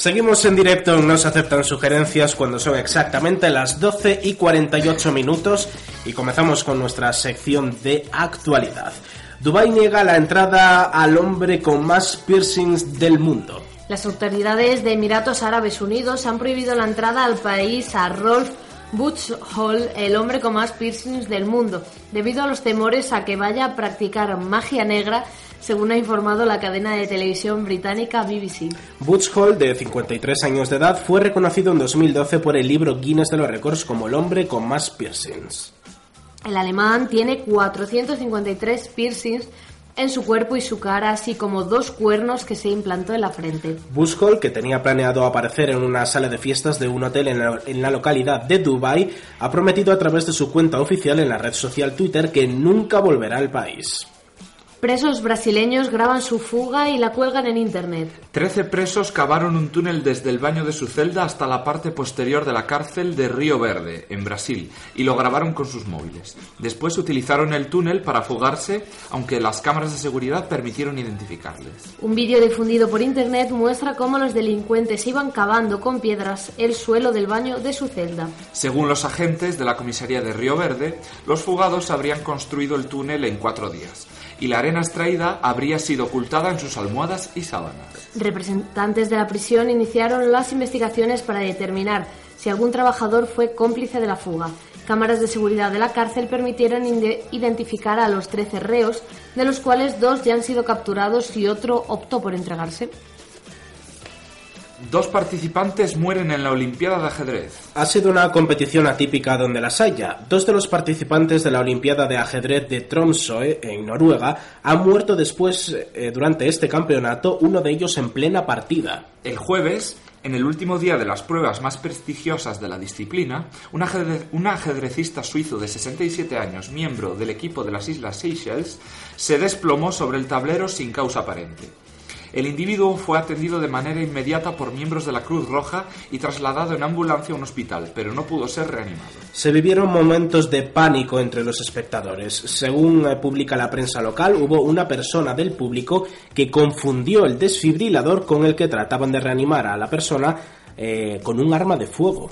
Seguimos en directo No se aceptan sugerencias cuando son exactamente las 12 y 48 minutos y comenzamos con nuestra sección de actualidad. Dubai niega la entrada al hombre con más piercings del mundo. Las autoridades de Emiratos Árabes Unidos han prohibido la entrada al país a Rolf Butchhol, el hombre con más piercings del mundo, debido a los temores a que vaya a practicar magia negra, según ha informado la cadena de televisión británica BBC. Butch Hall, de 53 años de edad, fue reconocido en 2012 por el libro Guinness de los Récords como el hombre con más piercings. El alemán tiene 453 piercings en su cuerpo y su cara, así como dos cuernos que se implantó en la frente. Bushol, que tenía planeado aparecer en una sala de fiestas de un hotel en la, en la localidad de Dubai, ha prometido a través de su cuenta oficial en la red social Twitter que nunca volverá al país. Presos brasileños graban su fuga y la cuelgan en internet. Trece presos cavaron un túnel desde el baño de su celda hasta la parte posterior de la cárcel de Río Verde, en Brasil, y lo grabaron con sus móviles. Después utilizaron el túnel para fugarse, aunque las cámaras de seguridad permitieron identificarles. Un vídeo difundido por internet muestra cómo los delincuentes iban cavando con piedras el suelo del baño de su celda. Según los agentes de la comisaría de Río Verde, los fugados habrían construido el túnel en cuatro días y la arena extraída habría sido ocultada en sus almohadas y sábanas. Representantes de la prisión iniciaron las investigaciones para determinar si algún trabajador fue cómplice de la fuga. Cámaras de seguridad de la cárcel permitieron identificar a los 13 reos, de los cuales dos ya han sido capturados y otro optó por entregarse. Dos participantes mueren en la Olimpiada de ajedrez. Ha sido una competición atípica donde las haya. Dos de los participantes de la Olimpiada de ajedrez de Tromsø, en Noruega, han muerto después, eh, durante este campeonato, uno de ellos en plena partida. El jueves, en el último día de las pruebas más prestigiosas de la disciplina, un, un ajedrecista suizo de 67 años, miembro del equipo de las Islas Seychelles, se desplomó sobre el tablero sin causa aparente. El individuo fue atendido de manera inmediata por miembros de la Cruz Roja y trasladado en ambulancia a un hospital, pero no pudo ser reanimado. Se vivieron momentos de pánico entre los espectadores. Según eh, publica la prensa local, hubo una persona del público que confundió el desfibrilador con el que trataban de reanimar a la persona eh, con un arma de fuego.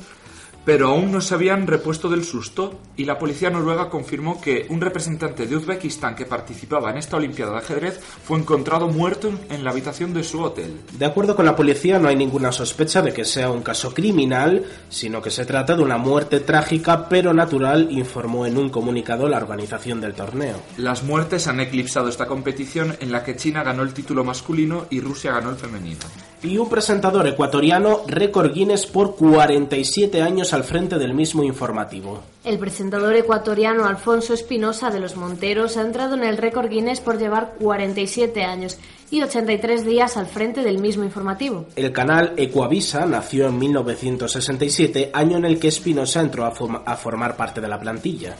Pero aún no se habían repuesto del susto y la policía noruega confirmó que un representante de Uzbekistán que participaba en esta Olimpiada de ajedrez fue encontrado muerto en- la habitación de su hotel. De acuerdo con la policía, no hay ninguna sospecha de que sea un caso criminal, sino que se trata de una muerte trágica pero natural, informó en un comunicado la organización del torneo. Las muertes han eclipsado esta competición en la que China ganó el título masculino y Rusia ganó el femenino. Y un presentador ecuatoriano, récord Guinness por 47 años al frente del mismo informativo. El presentador ecuatoriano Alfonso Espinosa de los Monteros ha entrado en el récord Guinness por llevar 47 años y 83 días al frente del mismo informativo. El canal Ecuavisa nació en 1967, año en el que Espinosa entró a, form- a formar parte de la plantilla.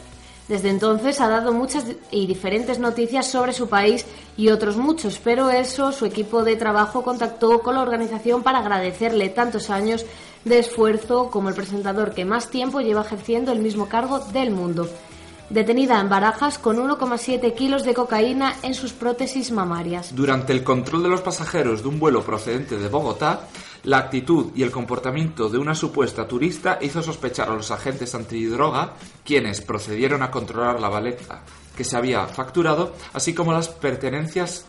Desde entonces ha dado muchas y diferentes noticias sobre su país y otros muchos, pero eso su equipo de trabajo contactó con la organización para agradecerle tantos años de esfuerzo como el presentador que más tiempo lleva ejerciendo el mismo cargo del mundo. Detenida en Barajas con 1,7 kilos de cocaína en sus prótesis mamarias. Durante el control de los pasajeros de un vuelo procedente de Bogotá, la actitud y el comportamiento de una supuesta turista hizo sospechar a los agentes antidroga, quienes procedieron a controlar la baleta que se había facturado, así como las pertenencias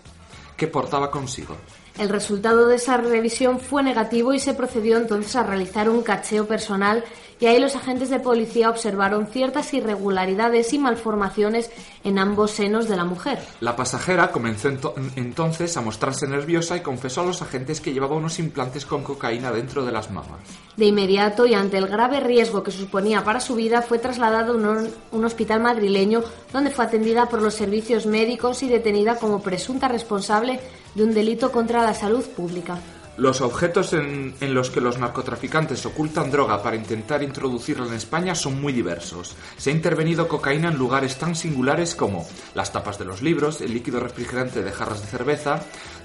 que portaba consigo. El resultado de esa revisión fue negativo y se procedió entonces a realizar un cacheo personal y ahí los agentes de policía observaron ciertas irregularidades y malformaciones en ambos senos de la mujer. La pasajera comenzó ento- entonces a mostrarse nerviosa y confesó a los agentes que llevaba unos implantes con cocaína dentro de las mamas. De inmediato y ante el grave riesgo que suponía para su vida, fue trasladada a un, un hospital madrileño donde fue atendida por los servicios médicos y detenida como presunta responsable de un delito contra la salud pública. Los objetos en, los que los narcotraficantes ocultan droga para intentar introducirla en España son muy diversos. Se ha intervenido cocaína en lugares tan singulares como las tapas de los libros, el líquido refrigerante de jarras de cerveza,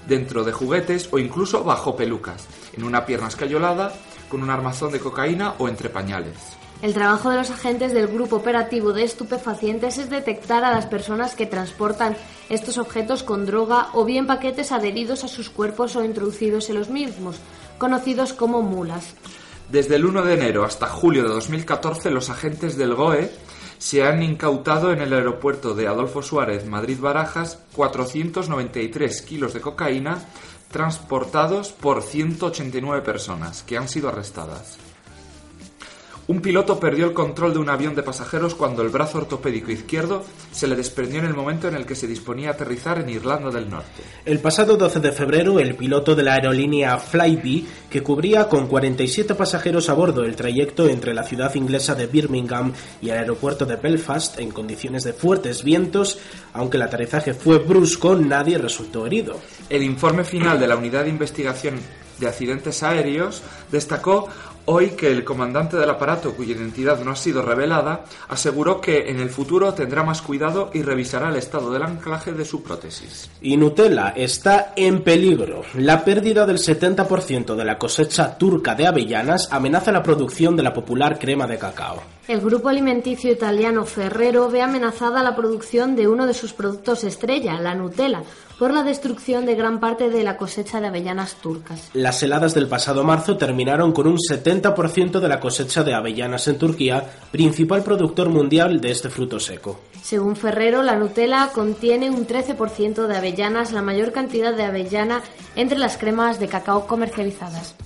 dentro de juguetes o incluso bajo pelucas, en una pierna escayolada, con un armazón de cocaína o entre pañales. El trabajo de los agentes del Grupo Operativo de Estupefacientes es detectar a las personas que transportan estos objetos con droga o bien paquetes adheridos a sus cuerpos o introducidos en los mismos, conocidos como mulas. Desde el 1 de enero hasta julio de 2014, los agentes del GOE se han incautado en el aeropuerto de Adolfo Suárez, Madrid-Barajas, 493 kilos de cocaína transportados por 189 personas que han sido arrestadas. Un piloto perdió el control de un avión de pasajeros cuando el brazo ortopédico izquierdo se le desprendió en el momento en el que se disponía a aterrizar en Irlanda del Norte. El pasado 12 de febrero, el piloto de la aerolínea Flybe, que cubría con 47 pasajeros a bordo el trayecto entre la ciudad inglesa de Birmingham y el aeropuerto de Belfast en condiciones de fuertes vientos, aunque el aterrizaje fue brusco, nadie resultó herido. El informe final de la Unidad de Investigación de Accidentes Aéreos destacó hoy que el comandante del aparato, cuya identidad no ha sido revelada, aseguró que en el futuro tendrá más cuidado y revisará el estado del anclaje de su prótesis. Y Nutella está en peligro. La pérdida del 70% de la cosecha turca de avellanas amenaza la producción de la popular crema de cacao. El grupo alimenticio italiano Ferrero ve amenazada la producción de uno de sus productos estrella, la Nutella, por la destrucción de gran parte de la cosecha de avellanas turcas. Las heladas del pasado marzo terminaron con un 70% de la cosecha de avellanas en Turquía, principal productor mundial de este fruto seco. Según Ferrero, la Nutella contiene un 13% de avellanas, la mayor cantidad de avellana entre las cremas de cacao comercializadas.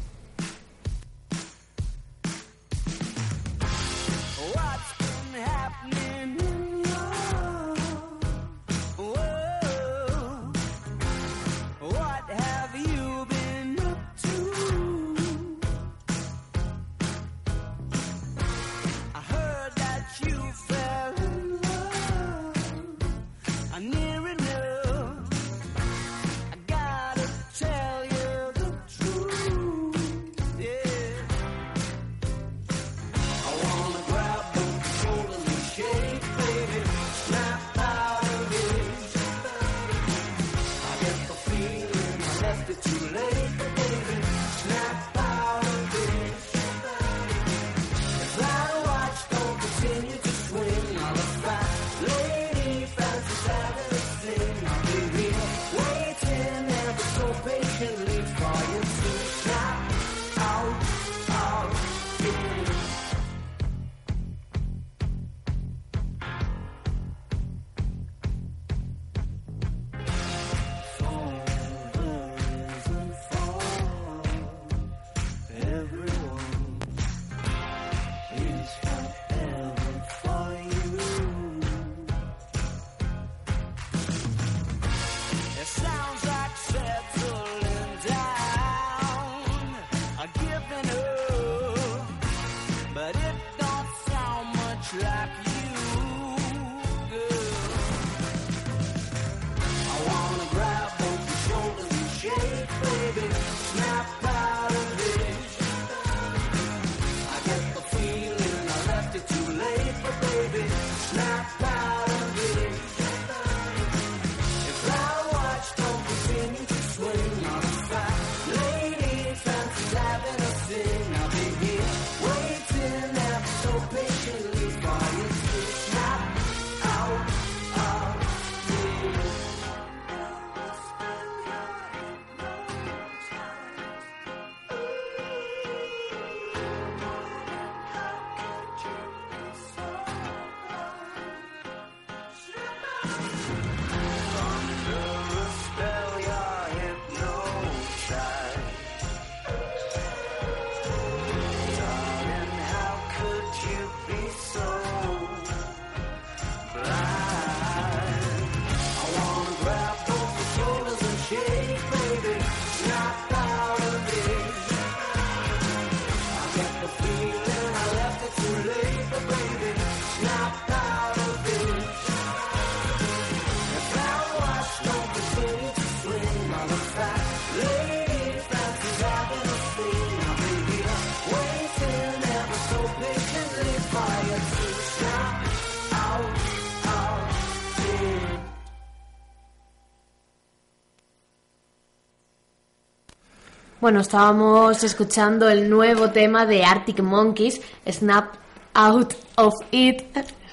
Bueno, estábamos escuchando el nuevo tema de Arctic Monkeys, Snap Out of It,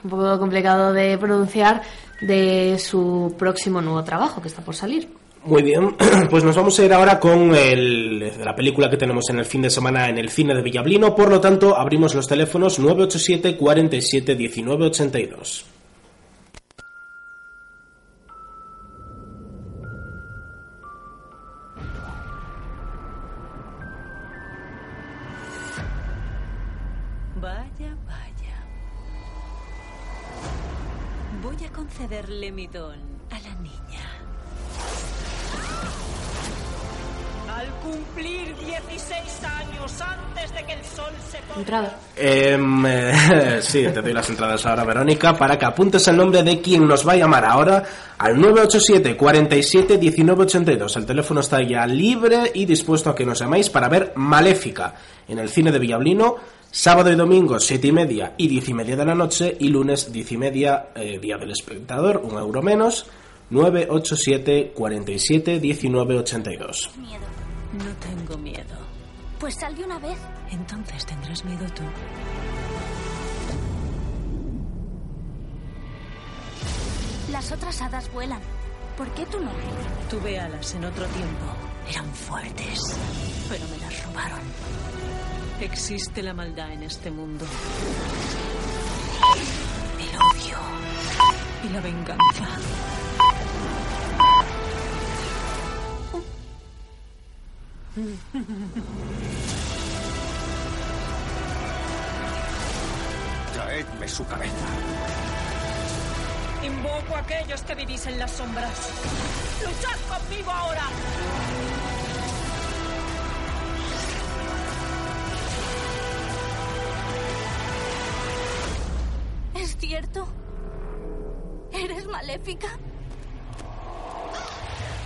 un poco complicado de pronunciar, de su próximo nuevo trabajo que está por salir. Muy bien, pues nos vamos a ir ahora con el, la película que tenemos en el fin de semana en el cine de Villablino. Por lo tanto, abrimos los teléfonos 987 47 19 82. Don a la niña. Al cumplir 16 años antes de que el sol se ponga... Entrada. Em, eh, sí, te doy las entradas ahora, Verónica, para que apuntes el nombre de quien nos va a llamar ahora al 987 47 19 82. El teléfono está ya libre y dispuesto a que nos llaméis para ver Maléfica en el cine de Villablino. Sábado y domingo, 7 y media y 10 y media de la noche. Y lunes, 10 y media, eh, Día del Espectador, un euro menos. 987 47 19 82. Miedo. No tengo miedo. Pues sal de una vez. Entonces tendrás miedo tú. Las otras hadas vuelan. ¿Por qué tú no? Tuve alas en otro tiempo. Eran fuertes, pero me las robaron. Existe la maldad en este mundo. El odio y la venganza. Traedme su cabeza. Invoco a aquellos que vivís en las sombras. ¡Luchad conmigo ahora! ¿Es cierto? ¿Eres maléfica?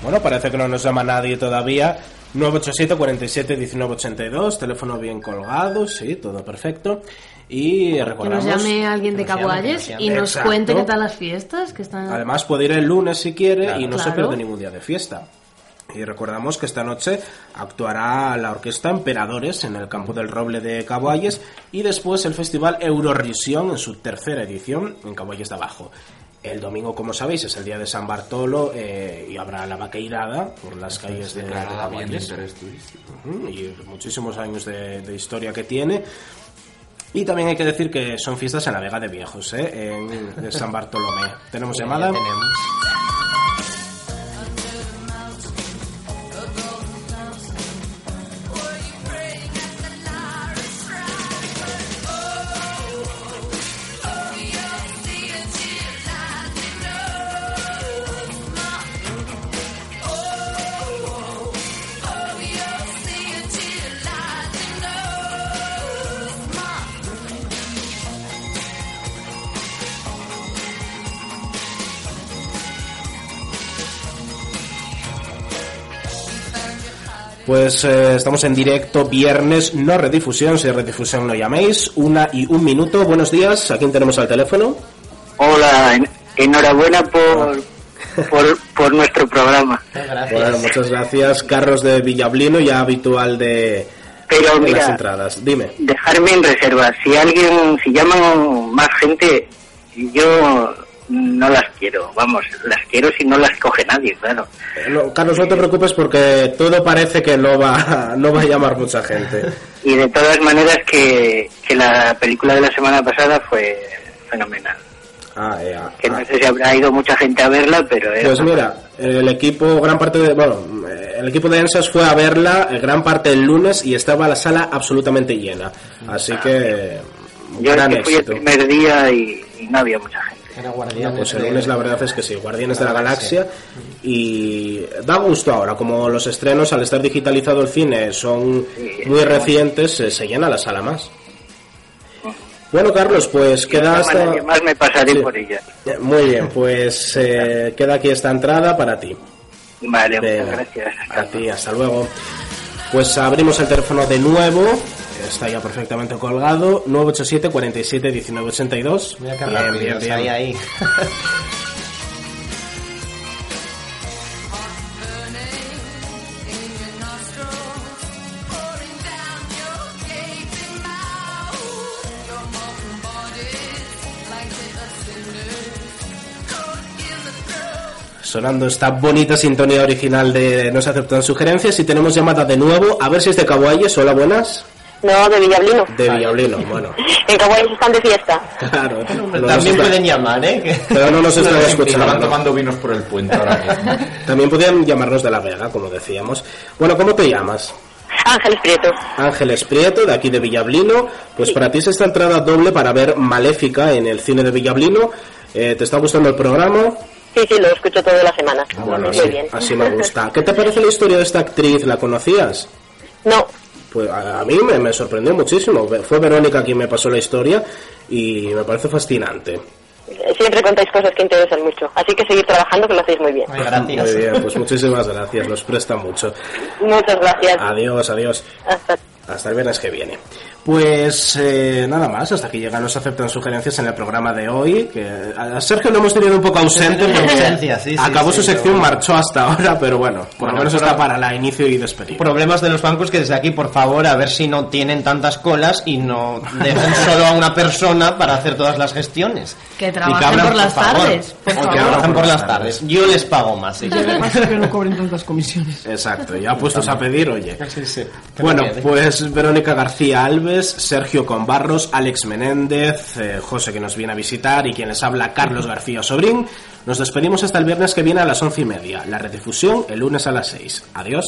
Bueno, parece que no nos llama nadie todavía. 987 47 19 82, teléfono bien colgado, sí, todo perfecto. Y Que recordamos... nos llame alguien de que nos llame, Ayes nos llame. y nos Exacto. cuente qué tal las fiestas que están... Además puede ir el lunes si quiere Claro. y no se pierde ningún día de fiesta. Y recordamos que esta noche actuará la orquesta Emperadores en el Campo del Roble de Cabo Ayes y después el festival Eurorisión en su tercera edición en Cabo Ayes de Abajo. El domingo, como sabéis, es el día de San Bartolo eh, y habrá la vaqueirada por las calles de, de turístico. Ujú, y muchísimos años de, de historia que tiene. Y también hay que decir que son fiestas en la Vega de Viejos, ¿eh? en de San Bartolomé. ¿Tenemos llamada? tenemos. Pues eh, estamos en directo viernes, no redifusión, si es redifusión no llaméis, una y un minuto. Buenos días, ¿a quién tenemos al teléfono? Hola, en- enhorabuena por, por, por nuestro programa. Bueno, muchas gracias, Carlos de Villablino, ya habitual de, Pero de mira, las entradas. Dime. dejarme en reserva. Si alguien, si llaman más gente, yo no las quiero. Vamos, las quiero si no las coge nadie, claro. No, Carlos, no te preocupes porque todo parece que no va, no va a llamar mucha gente. Y de todas maneras que, que la película de la semana pasada fue fenomenal. Ah, ya. Que no sé si habrá ido mucha gente a verla, pero era Pues mira, el equipo, gran parte de, bueno, el equipo de ENSAS fue a verla eh, gran parte el lunes y estaba la sala absolutamente llena. Así que, yo es gran que fui el primer día y, y no había mucha gente. No, pues el lunes la verdad es que sí, Guardianes de la Galaxia y da gusto ahora, como los estrenos al estar digitalizado el cine son muy recientes, eh, se llena la sala más. Bueno, Carlos, pues queda hasta... que más me pasaré Sí. por ella. Eh, Muy bien, pues eh, queda aquí esta entrada para ti. Vale, Venga, muchas gracias. A ti, hasta luego. Pues abrimos el teléfono de nuevo está ya perfectamente colgado. 987 47 19 82. Mira qué bien, bien, bien. ahí. ahí. sonando esta bonita sintonía original de No se aceptan sugerencias y tenemos llamada de nuevo. A ver si es de Caboalles. Hola, buenas. No, de Villablino. De Villablino, bueno. En Caguayes están de fiesta. Claro. También pueden llamar, ¿eh? Que- Pero no nos están Estaban escuchando. tomando vinos por el puente ahora mismo. También podían llamarnos de La Vega, como decíamos. Bueno, ¿cómo te llamas? Ángeles Prieto. Ángeles Prieto, de aquí de Villablino. Pues para ti es esta entrada doble para ver Maléfica en el cine de Villablino. Eh, ¿Te está gustando el programa? Sí, sí, lo escucho toda la semana. Bueno, Muy así, bien. así me gusta. ¿Qué te parece la historia de esta actriz? ¿La conocías? No, Pues a, a mí me, me sorprendió muchísimo. Fue Verónica quien me pasó la historia y me parece fascinante. siempre contáis cosas que interesan mucho. Así que seguir trabajando, que lo hacéis muy bien. Muy bien, pues muchísimas gracias, nos presta mucho. Muchas gracias. Adiós, adiós. Hasta Hasta el viernes que viene. Pues eh, nada más, hasta aquí llegan nos aceptan sugerencias en el programa de hoy. Que a Sergio lo hemos tenido un poco ausente, porque ausencia, sí, sí, acabó sí, su sección, pero- marchó hasta ahora, pero bueno, por Bueno, lo menos pero- está para la inicio y despedida. Problemas de los bancos que desde aquí, por favor, a ver si no tienen tantas colas y no dejan solo a una persona para hacer todas las gestiones. Que trabajen abran, por las favor. tardes, por O que favor. trabajen por las tardes. Yo les pago más. si que que no cobren tantas comisiones. Exacto, ya puestos a pedir, oye. Que Bueno, pues Verónica García Alves, Sergio Conbarros, Alex Menéndez, eh, José que nos viene a visitar y quien les habla, Carlos García Sobrín. Nos despedimos hasta el viernes que viene a las once y media. La redifusión el lunes a las seis. Adiós.